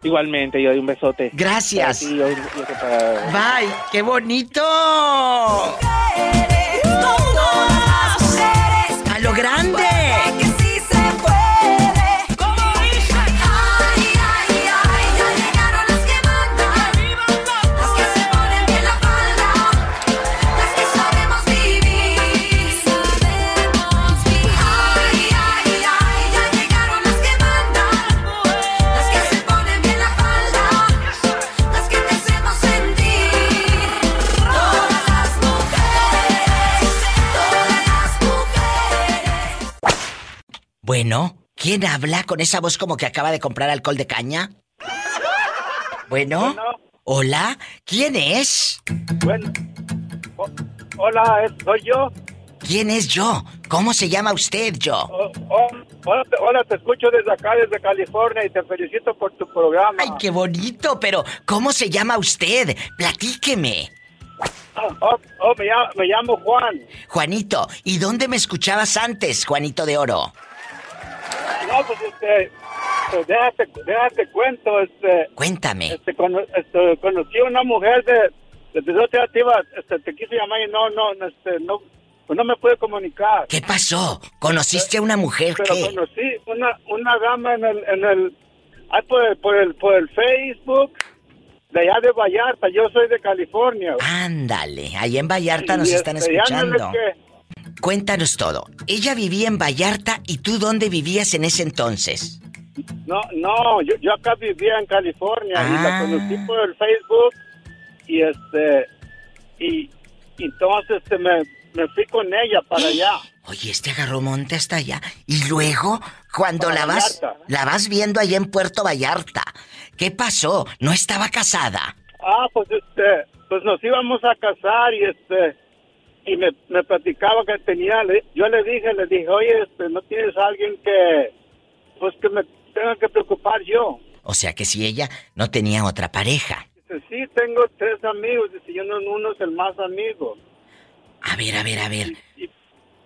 Igualmente, yo doy un besote. Gracias. Ti, yo- yo que para- Bye, qué bonito. A lo grande. Bueno, ¿quién habla con esa voz como que acaba de comprar alcohol de caña? Bueno, hola, ¿quién es? Bueno, o- hola, es- soy yo. ¿Quién es yo? ¿Cómo se llama usted, yo? Oh, oh, hola, te, hola, te escucho desde acá, desde California, y te felicito por tu programa. Ay, qué bonito, pero ¿cómo se llama usted? Platíqueme. Oh, oh, me, llamo, me llamo Juan. Juanito, ¿y dónde me escuchabas antes, Juanito de Oro? No, pues este, pues, déjate, déjate cuento, este. Cuéntame. Este, cono- este, conocí a una mujer de, de, activa, este, te quise llamar y no, no, este, no, pues no me pude comunicar. ¿Qué pasó? ¿Conociste a una mujer Pero que...? conocí una, una dama en el, en el, ay, por el, por el, por el Facebook, de allá de Vallarta, yo soy de California. Ándale, ahí en Vallarta Y, nos están este, ándale escuchando. que- Cuéntanos todo. Ella vivía en Vallarta y tú dónde vivías en ese entonces? No, no, yo, yo acá vivía en California y la Ah. conocí por el Facebook y este y, y entonces este, me, me fui con ella para allá. Oye, este agarró monte hasta allá. Y luego, cuando Para la vas, Vallarta. la vas viendo allá en Puerto Vallarta, ¿qué pasó? ¿No estaba casada? Ah, pues este, pues nos íbamos a casar y este y me, me platicaba que tenía, le- yo le dije, le dije, oye, este, no tienes a alguien que, pues que me tenga que preocupar yo. O sea que si ella no tenía otra pareja. Dice, sí, tengo tres amigos, dice, yo no, uno es el más amigo. A ver, a ver, a ver.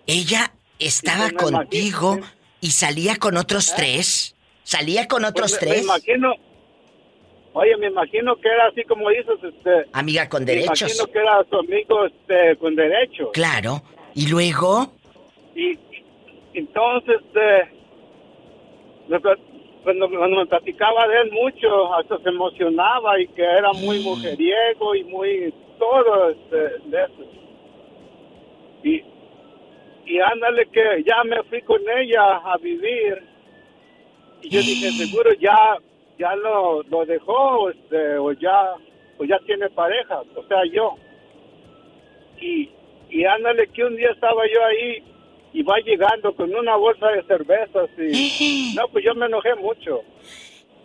Ella estaba Y pues contigo y salía con otros tres. ¿Salía con otros Pues me- tres? Me imagino, oye, me imagino que era así como dices, este. Amiga con Me derechos. imagino que era su amigo, este, con derechos. Claro. ¿Y luego? Y entonces, este, me cuando, cuando me platicaba de él mucho, hasta se emocionaba y que era muy mujeriego y muy todo este, de eso. Y, y ándale que ya me fui con ella a vivir. Y yo dije, seguro ya ya lo, lo dejó este, o ya o ya tiene pareja, o sea, yo. Y, y ándale que un día estaba yo ahí y va llegando con una bolsa de cervezas y no, pues yo me enojé mucho.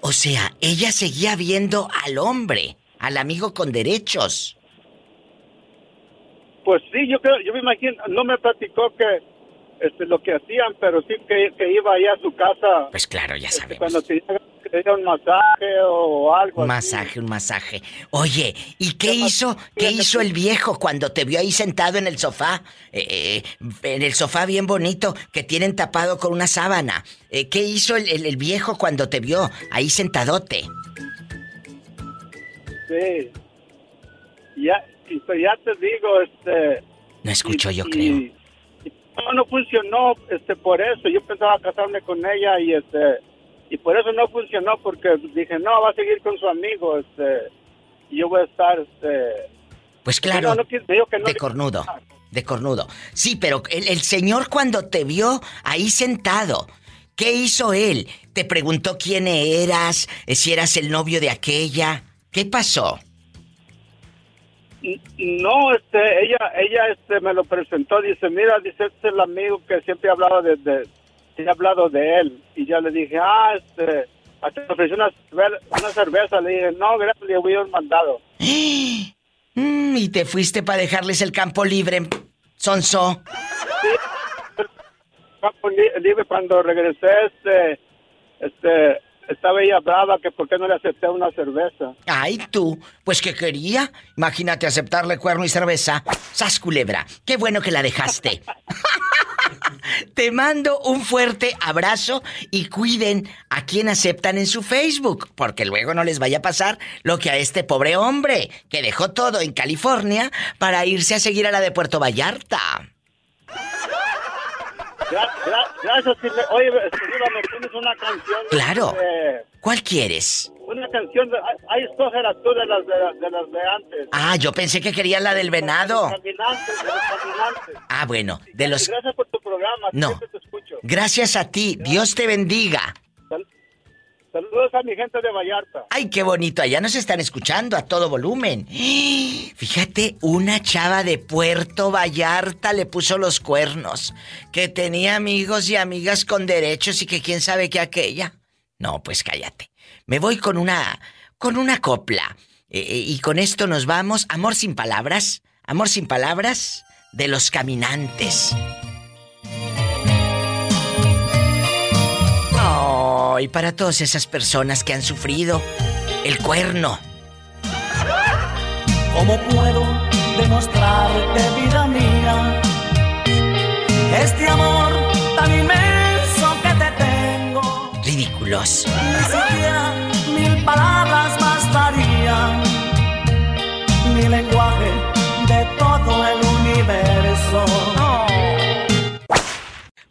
O sea, ella seguía viendo al hombre, al amigo con derechos. Pues sí, yo creo, yo me imagino, no me platicó que este lo que hacían, pero sí que, que iba allá a su casa. Pues claro, ya este, sabemos. cuando necesita un masaje o algo. Un masaje, un masaje. Oye, ¿y qué hizo, qué hizo el viejo cuando te vio ahí sentado en el sofá? Eh, eh, en el sofá bien bonito que tienen tapado con una sábana. Eh, ¿Qué hizo el, el, el, viejo cuando te vio ahí sentadote? Sí. Ya, pues ya te digo, este... No escucho, yo creo. no, no funcionó, este, por eso. Yo pensaba casarme con ella y, este, y por eso no funcionó, porque dije, no, va a seguir con su amigo, este, y yo voy a estar, este... Pues claro, de cornudo, de cornudo. Sí, pero el, el señor cuando te vio ahí sentado, ¿qué hizo él? ¿Te preguntó quién eras? ¿Si eras el novio de aquella? ¿Qué pasó? No, este, ella, ella, este, me lo presentó. Dice, mira, dice, este es el amigo que siempre he hablado de, he hablado de él. Y ya le dije, ah, este, hasta ofreció una, una cerveza. Le dije, no, gracias, le voy a un mandado. Mm, y te fuiste para dejarles el campo libre, Sonso. Sí, campo libre cuando regresé, este, este, estaba ella brava que por qué no le acepté una cerveza. Ay, tú, pues que quería. Imagínate aceptarle cuerno y cerveza. Sas culebra, qué bueno que la dejaste. Te mando un fuerte abrazo y cuiden a quien aceptan en su Facebook, porque luego no les vaya a pasar lo que a este pobre hombre, que dejó todo en California para irse a seguir a la de Puerto Vallarta. Gracias, Oye, me tienes una canción. Claro. ¿Cuál quieres? Una canción, de, ahí escógela tú de las de, de, las de antes. Ah, yo pensé que quería la del venado. De los caminantes, de los caminantes. Ah, bueno, de los... Gracias por tu programa. No. Te escucho. Gracias a ti. Dios te bendiga. Saludos a mi gente de Vallarta. Ay, qué bonito. Allá nos están escuchando a todo volumen. Fíjate, una chava de Puerto Vallarta le puso los cuernos. Que tenía amigos y amigas con derechos y que quién sabe qué aquella. No, pues cállate. Me voy con una. con una copla. Eh, eh, y con esto nos vamos. Amor sin palabras. Amor sin palabras de los caminantes. Para todas esas personas que han sufrido el cuerno. ¿Cómo puedo demostrarte, vida mía, este amor tan inmenso que te tengo? Ridículos. Ni siquiera mil palabras bastarían, mi lenguaje de todo el universo.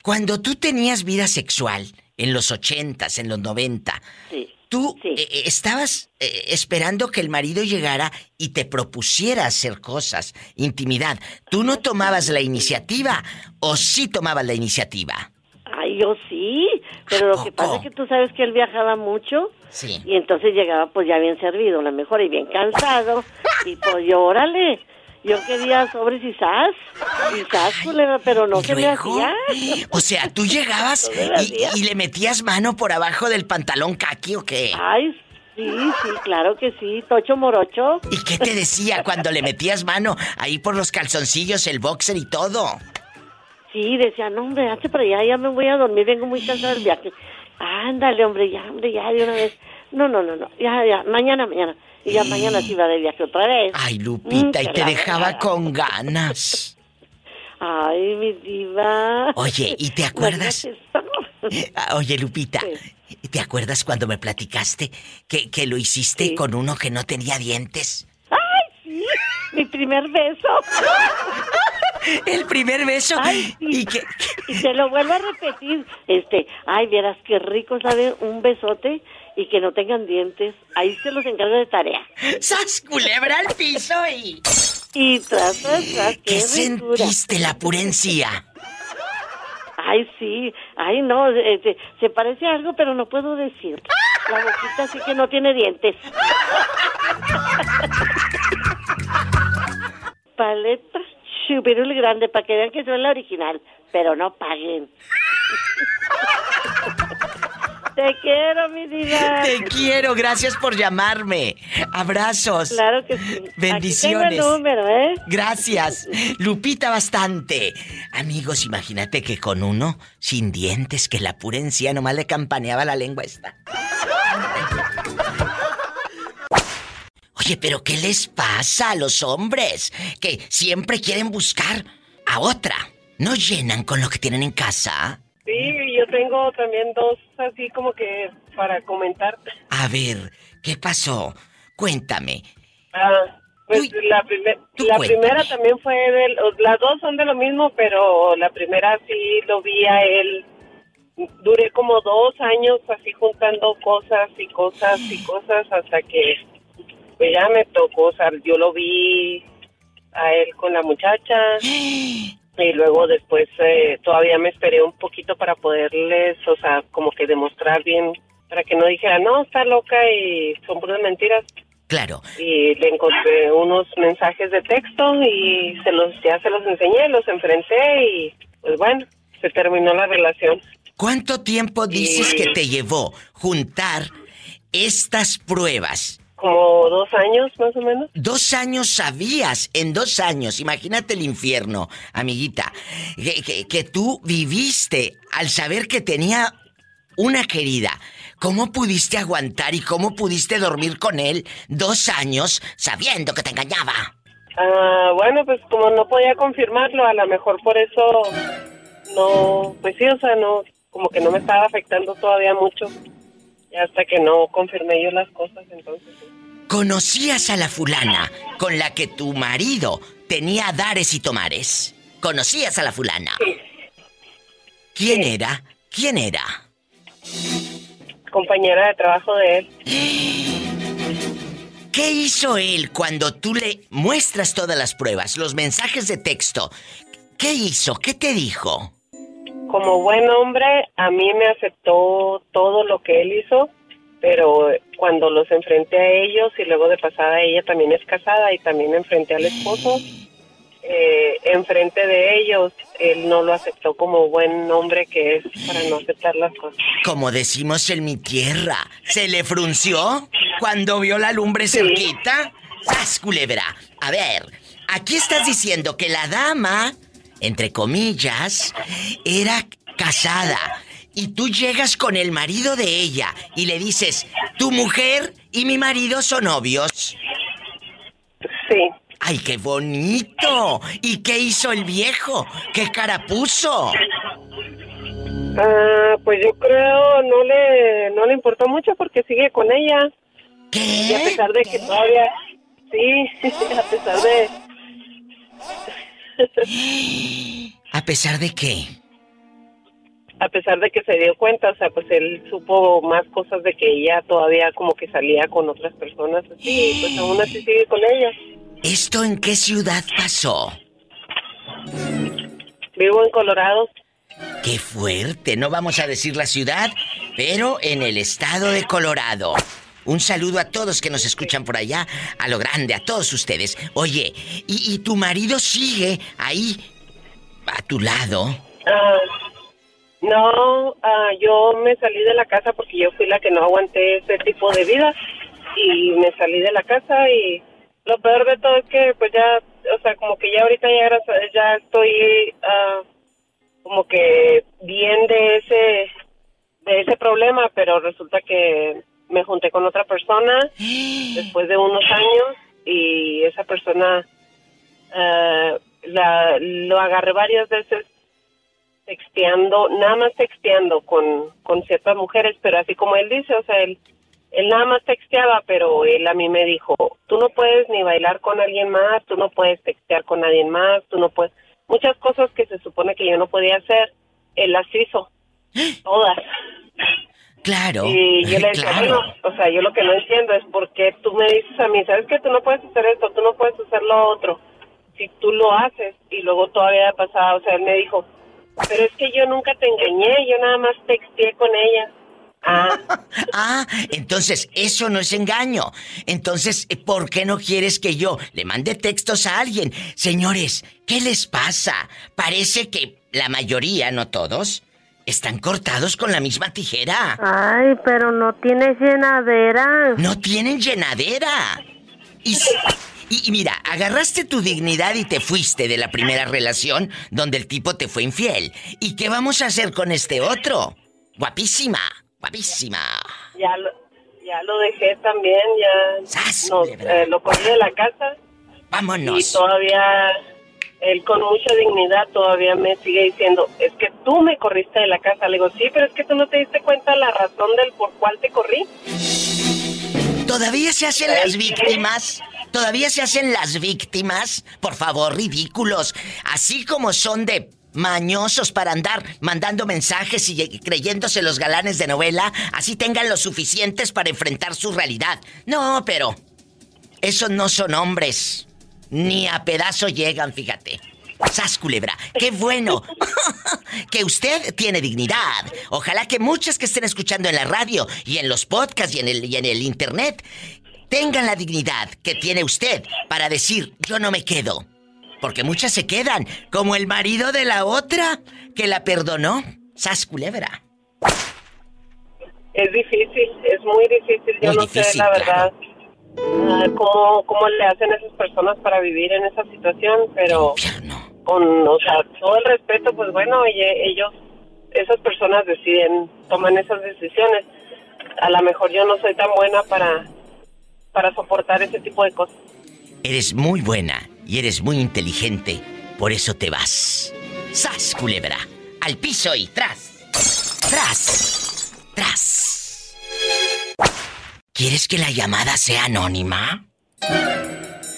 Cuando tú tenías vida sexual, en los ochentas, en los noventa. Sí. Tú eh, estabas eh, esperando que el marido llegara y te propusiera hacer cosas, intimidad. ¿Tú no tomabas la iniciativa o sí tomabas la iniciativa? Ay, yo sí, pero lo que pasa es que tú sabes que él viajaba mucho. Sí. Y entonces llegaba pues ya bien servido, a lo mejor y bien cansado. y pues yo, órale, yo quería sobres y sas, y sas, culera, pero no se me hacía. O sea, tú llegabas y, y, le metías mano por abajo del pantalón kaki o qué? Ay, sí, sí, claro que sí, tocho morocho. ¿Y qué te decía cuando le metías mano ahí por los calzoncillos, el boxer y todo? Sí, decía, no, hombre, hazte para allá, ya me voy a dormir, vengo muy cansada del viaje. Ándale, hombre, ya, hombre, ya, de una vez. No, no, no, no, ya, ya, mañana, mañana. Y ya mañana se iba de viaje otra vez. Ay, Lupita, y te dejaba con ganas. Ay, mi diva. Oye, ¿y te acuerdas? Oye, Lupita, ¿te acuerdas cuando me platicaste que, que lo hiciste Sí. con uno que no tenía dientes? Ay, sí, mi primer beso. El primer beso. Ay, sí. Y que Y te lo vuelvo a repetir. Este, ay, vieras qué rico sabe un besote y que no tengan dientes. Ahí se los encargo de tarea. ¡Sas culebra al piso y... Y tras, tras, tras, qué, ¿Qué ricura. sentiste la purencia? Ay, sí. Ay, no, eh, se, se parece a algo, pero no puedo decir. La boquita sí que no tiene dientes. Paleta chupirul grande para que vean que soy la original, pero no paguen. Te quiero, mi diva. Te quiero, gracias por llamarme. Abrazos. Claro que sí. Bendiciones. Aquí tengo el número, ¿eh? Gracias. Lupita bastante. Amigos, imagínate que con uno sin dientes, que la purencia nomás le campaneaba la lengua esta. Oye, pero ¿qué les pasa a los hombres? Que siempre quieren buscar a otra. ¿No llenan con lo que tienen en casa? Sí, yo tengo también dos así como que para comentar. A ver, ¿qué pasó? Cuéntame. Ah, pues la, la primera también fue del... Las dos son de lo mismo, pero la primera sí lo vi a él. Duré como dos años así juntando cosas y cosas y cosas hasta que pues ya me tocó, o sea, yo lo vi a él con la muchacha y luego después eh, todavía me esperé un poquito para poderles, o sea, como que demostrar bien, para que no dijera, no, está loca y son puras mentiras. Claro. Y le encontré unos mensajes de texto y se los ya se los enseñé, los enfrenté y pues bueno, se terminó la relación. ¿Cuánto tiempo dices que te llevó juntar estas pruebas? Como dos años más o menos. Dos años sabías, en dos años, imagínate el infierno, amiguita, que, que tú viviste al saber que tenía una querida. ¿Cómo pudiste aguantar y cómo pudiste dormir con él dos años sabiendo que te engañaba? Ah, bueno, pues como no podía confirmarlo, a lo mejor por eso no, pues sí, o sea, no, como que no me estaba afectando todavía mucho. Hasta que no confirmé yo las cosas, entonces. ¿Conocías a la fulana con la que tu marido tenía dares y tomares? ¿Conocías a la fulana? ¿Quién era? ¿Quién era? Compañera de trabajo de él. ¿Qué hizo él cuando tú le muestras todas las pruebas, los mensajes de texto? ¿Qué hizo? ¿Qué te dijo? Como buen hombre, a mí me aceptó todo lo que él hizo, pero cuando los enfrenté a ellos y luego de pasada ella también es casada y también enfrenté al esposo, eh, enfrente de ellos, él no lo aceptó como buen hombre que es para no aceptar las cosas. Como decimos en mi tierra, ¿se le frunció cuando vio la lumbre cerquita? ¡Sas, culebra! A ver, aquí estás diciendo que la dama, entre comillas, era casada. Y tú llegas con el marido de ella y le dices, tu mujer y mi marido son novios. Sí. ¡Ay, qué bonito! ¿Y qué hizo el viejo? ¿Qué cara puso? Ah, pues yo creo no le no le importó mucho porque sigue con ella. ¿Qué? Y a pesar de que todavía sí, a pesar de ¿A pesar de qué? A pesar de que se dio cuenta, o sea, pues él supo más cosas de que ella todavía como que salía con otras personas así, pues aún así sigue con ella. ¿Esto en qué ciudad pasó? Vivo en Colorado. Qué fuerte, no vamos a decir la ciudad, pero en el estado de Colorado. Un saludo a todos que nos escuchan por allá, a lo grande, a todos ustedes. Oye, ¿y, y tu marido sigue ahí, a tu lado? Ah, no, ah, yo me salí de la casa porque yo fui la que no aguanté ese tipo de vida y me salí de la casa y lo peor de todo es que pues ya, o sea, como que ya ahorita ya, ya estoy ah, como que bien de ese de ese problema, pero resulta que me junté con otra persona después de unos años y esa persona ah, la, lo agarré varias veces texteando, nada más texteando con, con ciertas mujeres, pero así como él dice, o sea, él, él nada más texteaba, pero él a mí me dijo, tú no puedes ni bailar con alguien más, tú no puedes textear con nadie más, tú no puedes, muchas cosas que se supone que yo no podía hacer, él las hizo, todas. Claro. Y yo le decía, claro. bueno, o sea, yo lo que no entiendo es por qué tú me dices a mí, ¿sabes que Tú no puedes hacer esto, tú no puedes hacer lo otro. Si tú lo haces y luego todavía ha pasado, o sea, él me dijo, pero es que yo nunca te engañé, yo nada más texteé con ella. Ah. ah, entonces eso no es engaño. Entonces, ¿por qué no quieres que yo le mande textos a alguien? Señores, ¿qué les pasa? Parece que la mayoría, no todos, están cortados con la misma tijera. Ay, pero no tienes llenadera. No tienen llenadera. Y, y, y mira, agarraste tu dignidad y te fuiste de la primera relación donde el tipo te fue infiel. ¿Y qué vamos a hacer con este otro? Guapísima, guapísima. Ya lo, ya lo dejé también, ya nos, eh, lo corrí de la casa. Vámonos. Y todavía él con mucha dignidad todavía me sigue diciendo, es que tú me corriste de la casa. Le digo, sí, pero es que tú no te diste cuenta la razón del por cuál te corrí. ¿Todavía se hacen las víctimas? ¿Todavía se hacen las víctimas? Por favor, ridículos. Así como son de mañosos para andar mandando mensajes y creyéndose los galanes de novela, así tengan lo suficientes para enfrentar su realidad. No, pero esos no son hombres. Ni a pedazo llegan, fíjate. Sas culebra, qué bueno que usted tiene dignidad. Ojalá que muchas que estén escuchando en la radio y en los podcasts y en el, y en el internet tengan la dignidad que tiene usted para decir yo no me quedo. Porque muchas se quedan, como el marido de la otra que la perdonó. Sas culebra. Es difícil, es muy difícil. Yo no sé la verdad cómo, cómo le hacen esas personas para vivir en esa situación, pero con, o sea, todo el respeto, pues bueno, ellos, esas personas deciden, toman esas decisiones. A lo mejor yo no soy tan buena para, para soportar ese tipo de cosas. Eres muy buena y eres muy inteligente, por eso te vas. ¡Sas, culebra! Al piso y tras. Tras. Tras. ¿Quieres que la llamada sea anónima?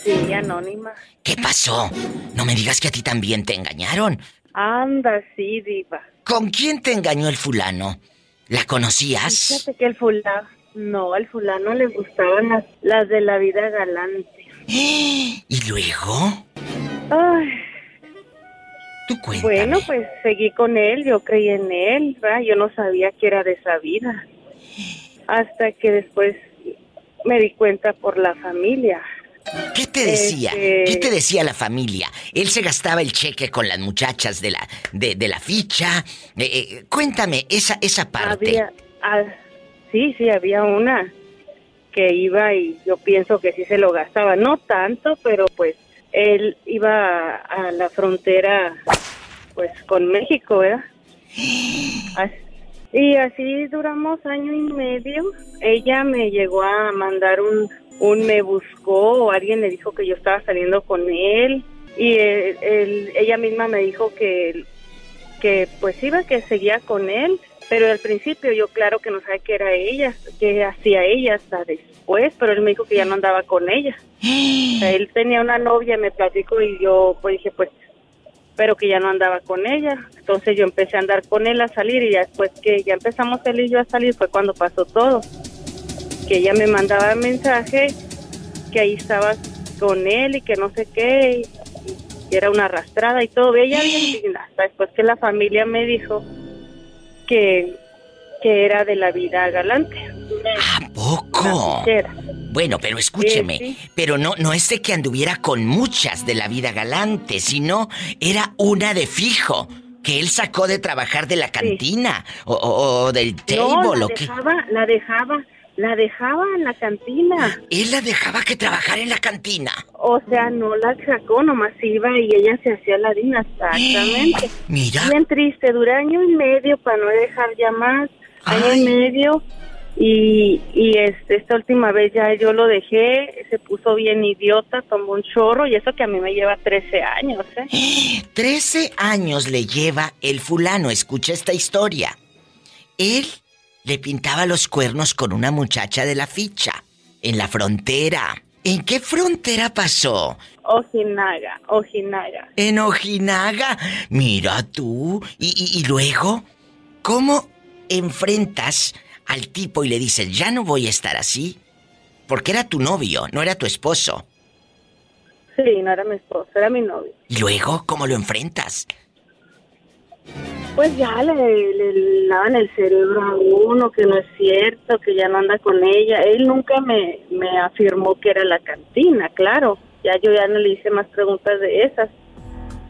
Sí, anónima. ¿Qué pasó? No me digas que a ti también te engañaron. Anda, sí, diva. ¿Con quién te engañó el fulano? ¿La conocías? Fíjate que el fulano... No, al fulano le gustaban las, las de la vida galante. ¿Y luego? Ay. Tú Bueno, pues seguí con él, yo creí en él, ¿verdad? yo no sabía que era de esa vida. Hasta que después me di cuenta por la familia. ¿Qué te decía? Este ¿Qué te decía la familia? Él se gastaba el cheque con las muchachas de la de, la ficha. Eh, eh, cuéntame esa esa parte. Había, ah, sí, sí, había una que iba y yo pienso que sí se lo gastaba, no tanto, pero pues él iba a, la frontera pues con México, ¿verdad? y así duramos año y medio. Ella me llegó a mandar un, un me buscó o alguien le dijo que yo estaba saliendo con él y ella misma me dijo que que pues iba que seguía con él pero al principio yo claro que no sabía que era ella, que hacía ella hasta después, pero él me dijo que ya no andaba con ella. él tenía una novia, me platicó y yo pues dije pues, pero que ya no andaba con ella. Entonces yo empecé a andar con él a salir y después que ya empezamos él y yo a salir fue cuando pasó todo. Que ella me mandaba mensaje que ahí estaba con él y que no sé qué, y, era una arrastrada y todo. Ella bien hasta después que la familia me dijo que, que era de la vida galante. ¿A poco? Bueno, pero escúcheme, pero no, no es de que anduviera con muchas de la vida galante, sino era una de fijo que él sacó de trabajar de la cantina o, del table la dejaba, La dejaba, la dejaba en la cantina. Él la dejaba que trabajara en la cantina. O sea, no la sacó, nomás iba y ella se hacía la dina, exactamente. Mira. Bien triste, duré año y medio para no dejar ya más, año y medio. Y, y este, esta última vez ya yo lo dejé, se puso bien idiota, tomó un chorro y eso que a mí me lleva 13 años, ¿eh? 13 años le lleva el fulano, escucha esta historia. Él le pintaba los cuernos con una muchacha de la ficha, en la frontera. ¿En qué frontera pasó? Ojinaga, Ojinaga. ¿En Ojinaga? Mira tú. ¿Y, luego? ¿Cómo enfrentas al tipo y le dices, ya no voy a estar así? Porque era tu novio, no era tu esposo. Sí, no era mi esposo, era mi novio. ¿Y luego cómo lo enfrentas? Pues ya le, le lavan el cerebro a uno, que no es cierto, que ya no anda con ella. Él nunca me, me afirmó que era la cantina, claro. Ya yo ya no le hice más preguntas de esas,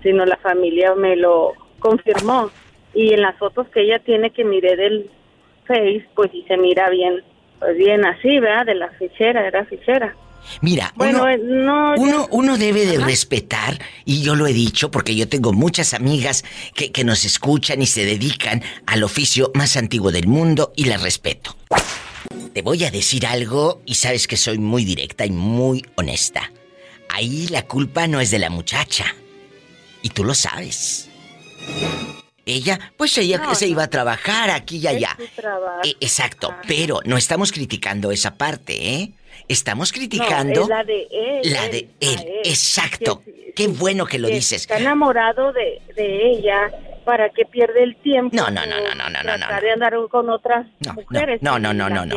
sino la familia me lo confirmó. Y en las fotos que ella tiene que miré del Face, pues sí se mira bien, pues bien así, ¿verdad? De la fichera, era fichera. Mira, bueno, eh, uno, uno, debe de respetar, y yo lo he dicho porque yo tengo muchas amigas que, que nos escuchan y se dedican al oficio más antiguo del mundo y las respeto. te voy a decir algo y sabes que soy muy directa y muy honesta. Ahí la culpa no es de la muchacha. Y tú lo sabes. Ella, pues ella que se iba a trabajar aquí y allá. Eh, exacto, pero no estamos criticando esa parte, ¿eh? Estamos criticando la de él. La de él, exacto. Qué bueno que lo dices. Está enamorado de, de ella para que pierde el tiempo. No, no, no, no, no, no, no. no. de andar con otras mujeres. No, no, no, no, no.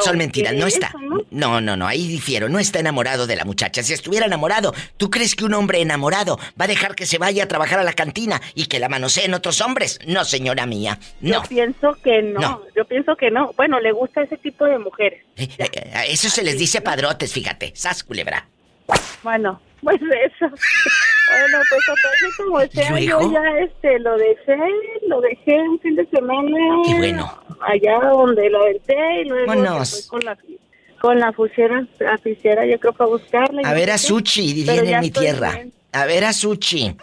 Son mentiras, no está. ¿no? no, no, ahí difiero. No está enamorado de la muchacha. Si estuviera enamorado, ¿tú crees que un hombre enamorado va a dejar que se vaya a trabajar a la cantina y que la manoseen otros hombres? No, señora mía. No. Yo pienso que no. Yo pienso que no. Bueno, le gusta ese tipo de mujeres. Eh, eh, eso se les dice padrotes, fíjate. Sas culebra. Bueno, pues eso. bueno, pues entonces como sea, yo ya este, lo dejé, lo dejé un fin de semana. Qué bueno. Allá donde lo aventé y luego con la con la fusiera, la yo creo que a buscarla. A ver a Suchi, dirían en mi tierra. A ver a Suchi.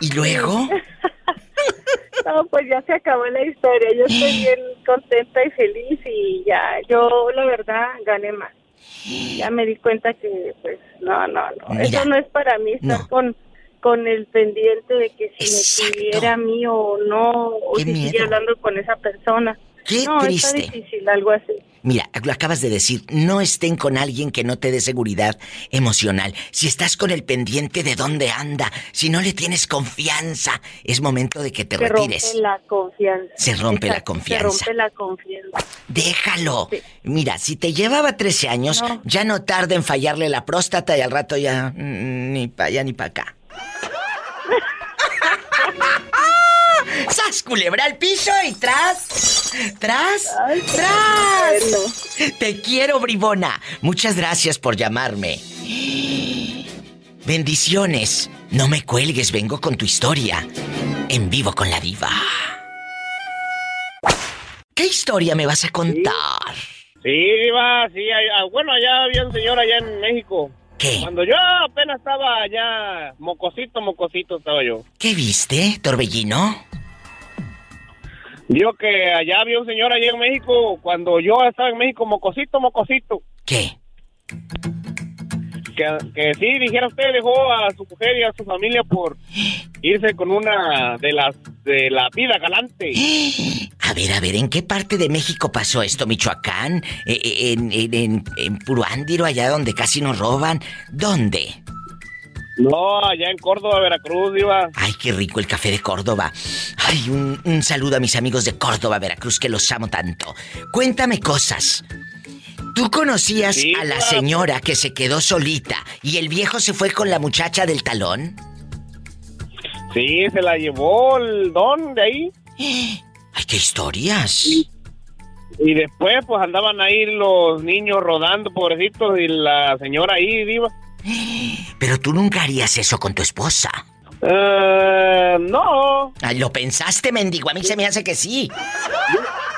¿Y luego? no, pues ya se acabó la historia. Yo estoy bien contenta y feliz y ya, yo la verdad gané más ya me di cuenta que pues no, no, no, eso no es para mí estar con con el pendiente de que si me tuviera a mí o no, o si sigue hablando con esa persona. Qué no, triste. Está difícil, algo así. Mira, lo acabas de decir, no estén con alguien que no te dé seguridad emocional. Si estás con el pendiente de dónde anda, si no le tienes confianza, es momento de que te retires. Se rompe la confianza. Se rompe la confianza. Se rompe la confianza. Déjalo. Mira, si te llevaba 13 años, ya no tarda en fallarle la próstata y al rato ya mm, ni para allá ni para acá. ¡Sas, culebra al piso y tras! ¡Tras! ¡Tras! Te quiero, bribona. Muchas gracias por llamarme. Bendiciones. No me cuelgues, vengo con tu historia. En vivo con la diva. ¿Qué historia me vas a contar? Sí, diva, sí. Ah, bueno, allá había un señor allá en México. ¿Qué? Cuando yo apenas estaba allá, mocosito, mocosito estaba yo. ¿Qué viste, Torbellino? Digo que allá había un señor allá en México, cuando yo estaba en México, mocosito, mocosito. ¿Qué? Que, que sí, dijera usted, dejó a su mujer y a su familia por irse con una de las de la vida galante. A ver, a ver, ¿en qué parte de México pasó esto? ¿Michoacán? ¿E, e, ¿En, en, en, en Puruándiro, allá donde casi nos roban? ¿Dónde? No, allá en Córdoba, Veracruz, iba. Ay, qué rico el café de Córdoba. Ay, un, saludo a mis amigos de Córdoba, Veracruz, que los amo tanto. Cuéntame cosas. ¿Tú conocías a la señora que se quedó solita y el viejo se fue con la muchacha del talón? Sí, se la llevó el don de ahí. Ay, qué historias. Y, después, pues andaban ahí los niños rodando, pobrecitos, y la señora ahí, viva. Pero tú nunca harías eso con tu esposa. Eh, no. ¿Lo pensaste, mendigo? A mí se me hace que sí.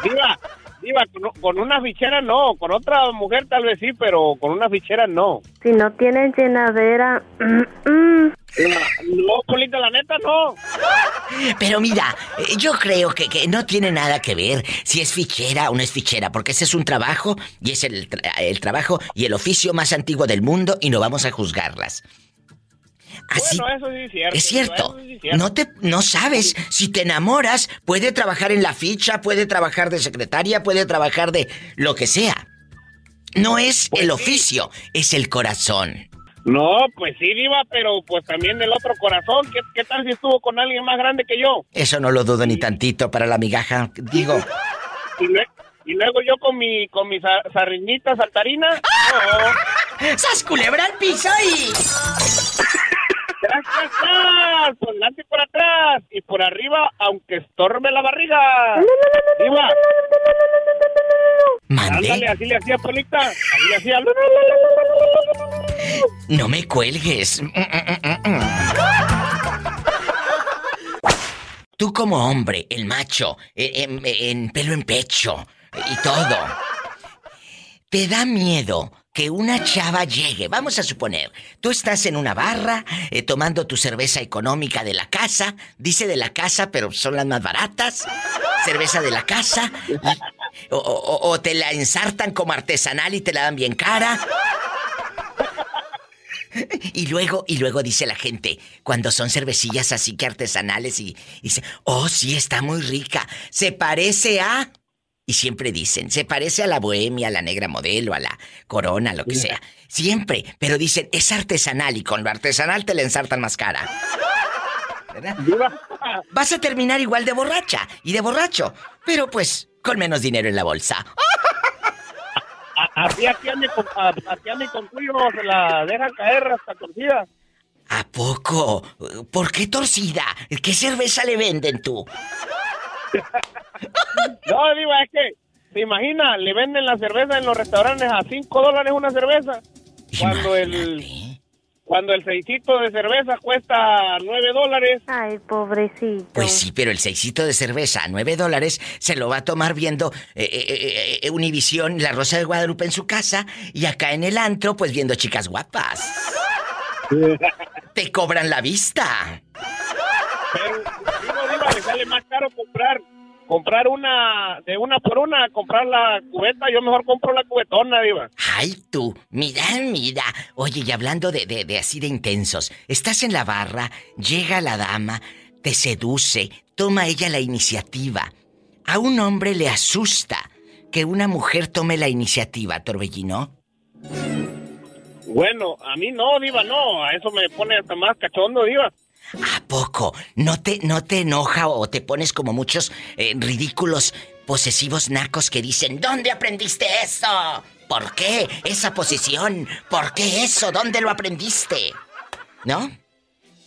Diva, diva, con, una fichera no. Con otra mujer tal vez sí, pero con una fichera no. Si no tienen llenadera... Mm, mm. No, Polita, la neta no. Pero mira, eh, yo creo que, que, no tiene nada que ver si es fichera o no es fichera, porque ese es un trabajo y es el, el trabajo y el oficio más antiguo del mundo y no vamos a juzgarlas. Así, bueno, eso sí es cierto. Es cierto. No te no sabes si te enamoras, puede trabajar en la ficha, puede trabajar de secretaria, puede trabajar de lo que sea. No es pues el oficio, es el corazón. No, pues sí, Diva, pero pues también el otro corazón. ¿Qué, tal si estuvo con alguien más grande que yo? Eso no lo dudo ni tantito para la migaja, digo. y, luego yo con mi con mi sarriñita saltarina. ¡Ah! ¡Sas culebra al piso y! Tras, tras, por delante y por atrás. Y por arriba, aunque estorbe la barriga. ¿Mande? Ándale, así le hacía Polita. Así le hacía... No me cuelgues. Tú como hombre, el macho, en, pelo en pecho y todo, ¿te da miedo que una chava llegue? Vamos a suponer, tú estás en una barra eh, tomando tu cerveza económica de la casa, dice de la casa, pero son las más baratas, cerveza de la casa, O, te la ensartan como artesanal y te la dan bien cara. Y luego, y luego dice la gente, cuando son cervecillas así que artesanales y, dice, oh, sí, está muy rica. Se parece a. Y siempre dicen, se parece a la bohemia, a la negra modelo, a la corona, lo que sea. Siempre, pero dicen, es artesanal y con lo artesanal te la ensartan más cara. ¿Verdad? Vas a terminar igual de borracha y de borracho, pero pues con menos dinero en la bolsa. Así a mi, con tuyo se la dejan caer hasta torcida. ¿A poco? ¿Por qué torcida? ¿Qué cerveza le venden tú? No, digo, es que, ¿te imaginas? Le venden la cerveza en los restaurantes a 5 dólares una cerveza. Cuando el cuando el seisito de cerveza cuesta 9 dólares. Ay, pobrecito. Pues sí, pero el seisito de cerveza a 9 dólares se lo va a tomar viendo eh, eh, eh, Univisión, La Rosa de Guadalupe en su casa y acá en el antro, pues viendo chicas guapas. Te cobran la vista. Digo, le sale más caro comprar comprar una de una por una, comprar la cubeta, yo mejor compro la cubetona, diva. Ay, tú, mira, mira. Oye, y hablando de, de, de así de intensos, estás en la barra, llega la dama, te seduce, toma ella la iniciativa. A un hombre le asusta que una mujer tome la iniciativa, Torbellino. Bueno, a mí no, Diva, no. A eso me pone hasta más cachondo, Diva. ¿A poco? ¿No te, no te enoja o te pones como muchos eh, ridículos posesivos nacos que dicen, ¿dónde aprendiste eso? ¿Por qué esa posición? ¿Por qué eso? ¿Dónde lo aprendiste? ¿No?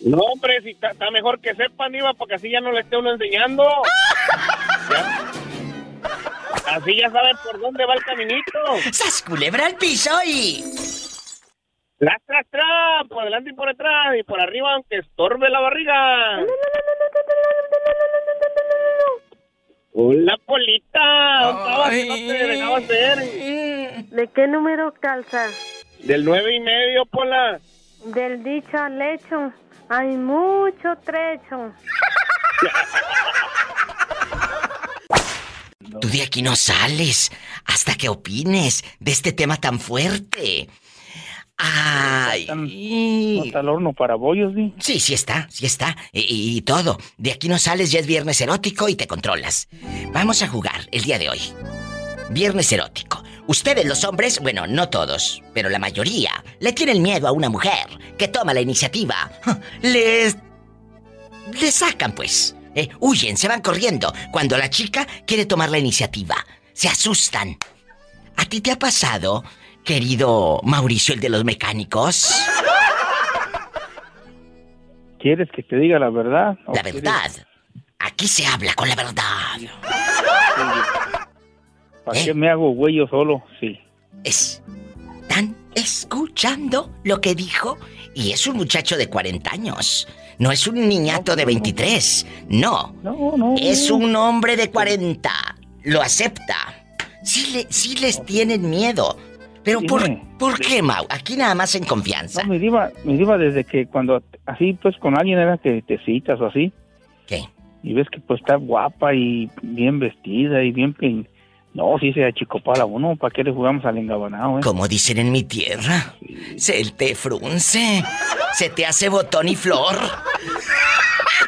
No, hombre, si está, mejor que sepan, Iba, porque así ya no le esté uno enseñando. Así ya saben por dónde va el caminito. ¡Sas culebra al piso y... Tras, tras, tras, por delante y por detrás y por arriba aunque estorbe la barriga. Hola, Polita. ¿Dónde no te dejaba hacer? ¿De qué número calza? Del nueve y medio, Pola. Del dicho al hecho. Hay mucho trecho. Tú de aquí no sales hasta que opines de este tema tan fuerte. Ay. No está el horno para bollos, ¿sí? Sí, sí está, sí está. Y, todo. De aquí no sales, ya es viernes erótico y te controlas. Vamos a jugar el día de hoy. Viernes erótico. Ustedes los hombres, bueno, no todos, pero la mayoría, le tienen miedo a una mujer que toma la iniciativa. Les... Le sacan, pues. Eh, huyen, se van corriendo cuando la chica quiere tomar la iniciativa. Se asustan. ¿A ti te ha pasado querido Mauricio, el de los mecánicos? ¿Quieres que te diga la verdad? La verdad. Aquí se habla con la verdad. ¿Para qué ¿Eh? me hago güey yo solo? Sí. ¿Están escuchando lo que dijo? Y es un muchacho de 40 años. No es un niñato de 23. No. No, no. Es un hombre de 40. Lo acepta. Sí, le, sí les tienen miedo. Pero por, ¿por qué, Mau? Aquí nada más en confianza. No, me diva, me diva desde que cuando así pues con alguien era que te citas o así. ¿Qué? Y ves que pues está guapa y bien vestida y bien... No, sí se achicopala uno, ¿para qué le jugamos al engabanado, eh? Como dicen en mi tierra, se te frunce, se te hace botón y flor.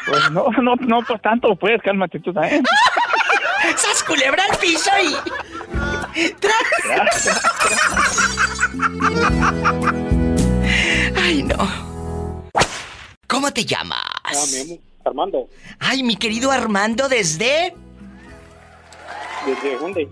Pues no, no, no, pues tanto, pues, cálmate tú también. ¡Sas culebra al piso y... ¡Tras! Ay, no. ¿Cómo te llamas? Ah, mi Armando. Ay, mi querido Armando, ¿desde? ¿Desde dónde?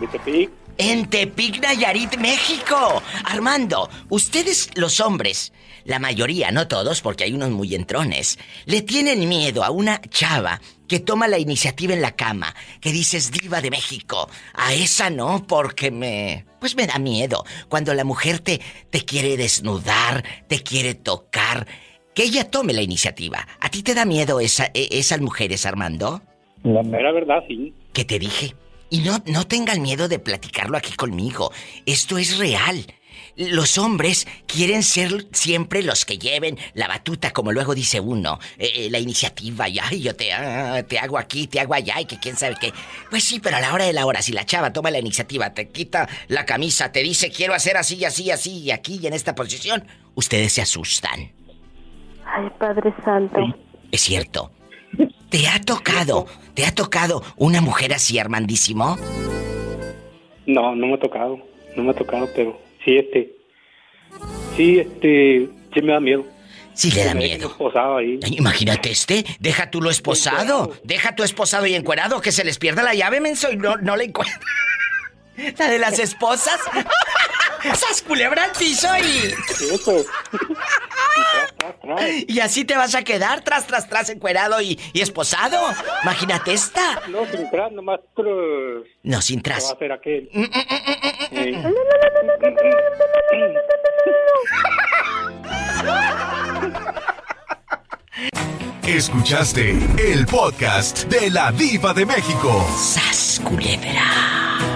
¿De Tepic? En Tepic, Nayarit, México. Armando, ustedes los hombres, la mayoría, no todos, porque hay unos muy entrones, le tienen miedo a una chava que toma la iniciativa en la cama, que dices diva de México. A esa no, porque me... Pues me da miedo. Cuando la mujer te, te quiere desnudar, te quiere tocar, que ella tome la iniciativa. ¿A ti te da miedo esa, e, esas mujeres, Armando? La mera verdad, sí. ¿Qué te dije? Y no, no tengan miedo de platicarlo aquí conmigo. Esto es real. Los hombres quieren ser siempre los que lleven la batuta, como luego dice uno, eh, eh, la iniciativa, y ay, yo te, ah, te hago aquí, te hago allá, y que quién sabe qué. Pues sí, pero a la hora de la hora, si la chava toma la iniciativa, te quita la camisa, te dice quiero hacer así, así, así, y aquí, y en esta posición, ustedes se asustan. Ay, Padre Santo. Es cierto. ¿Te ha tocado, te ha tocado una mujer así, Armandísimo? No, no me ha tocado, no me ha tocado, pero sí, este, sí, este, sí me da miedo. Sí le da miedo. ahí. Imagínate este, deja tú lo esposado, deja tu esposado y encuerado que se les pierda la llave, menso, y no, no le encuentra. La de las esposas. ¡Sas culebra al piso y. y así te vas a quedar tras, tras, tras, encuerado y, y esposado. Imagínate esta. No, sin tras, nomás. No, sin tras. va a hacer aquel. Escuchaste el podcast de la Diva de México. ¡Sas culebra!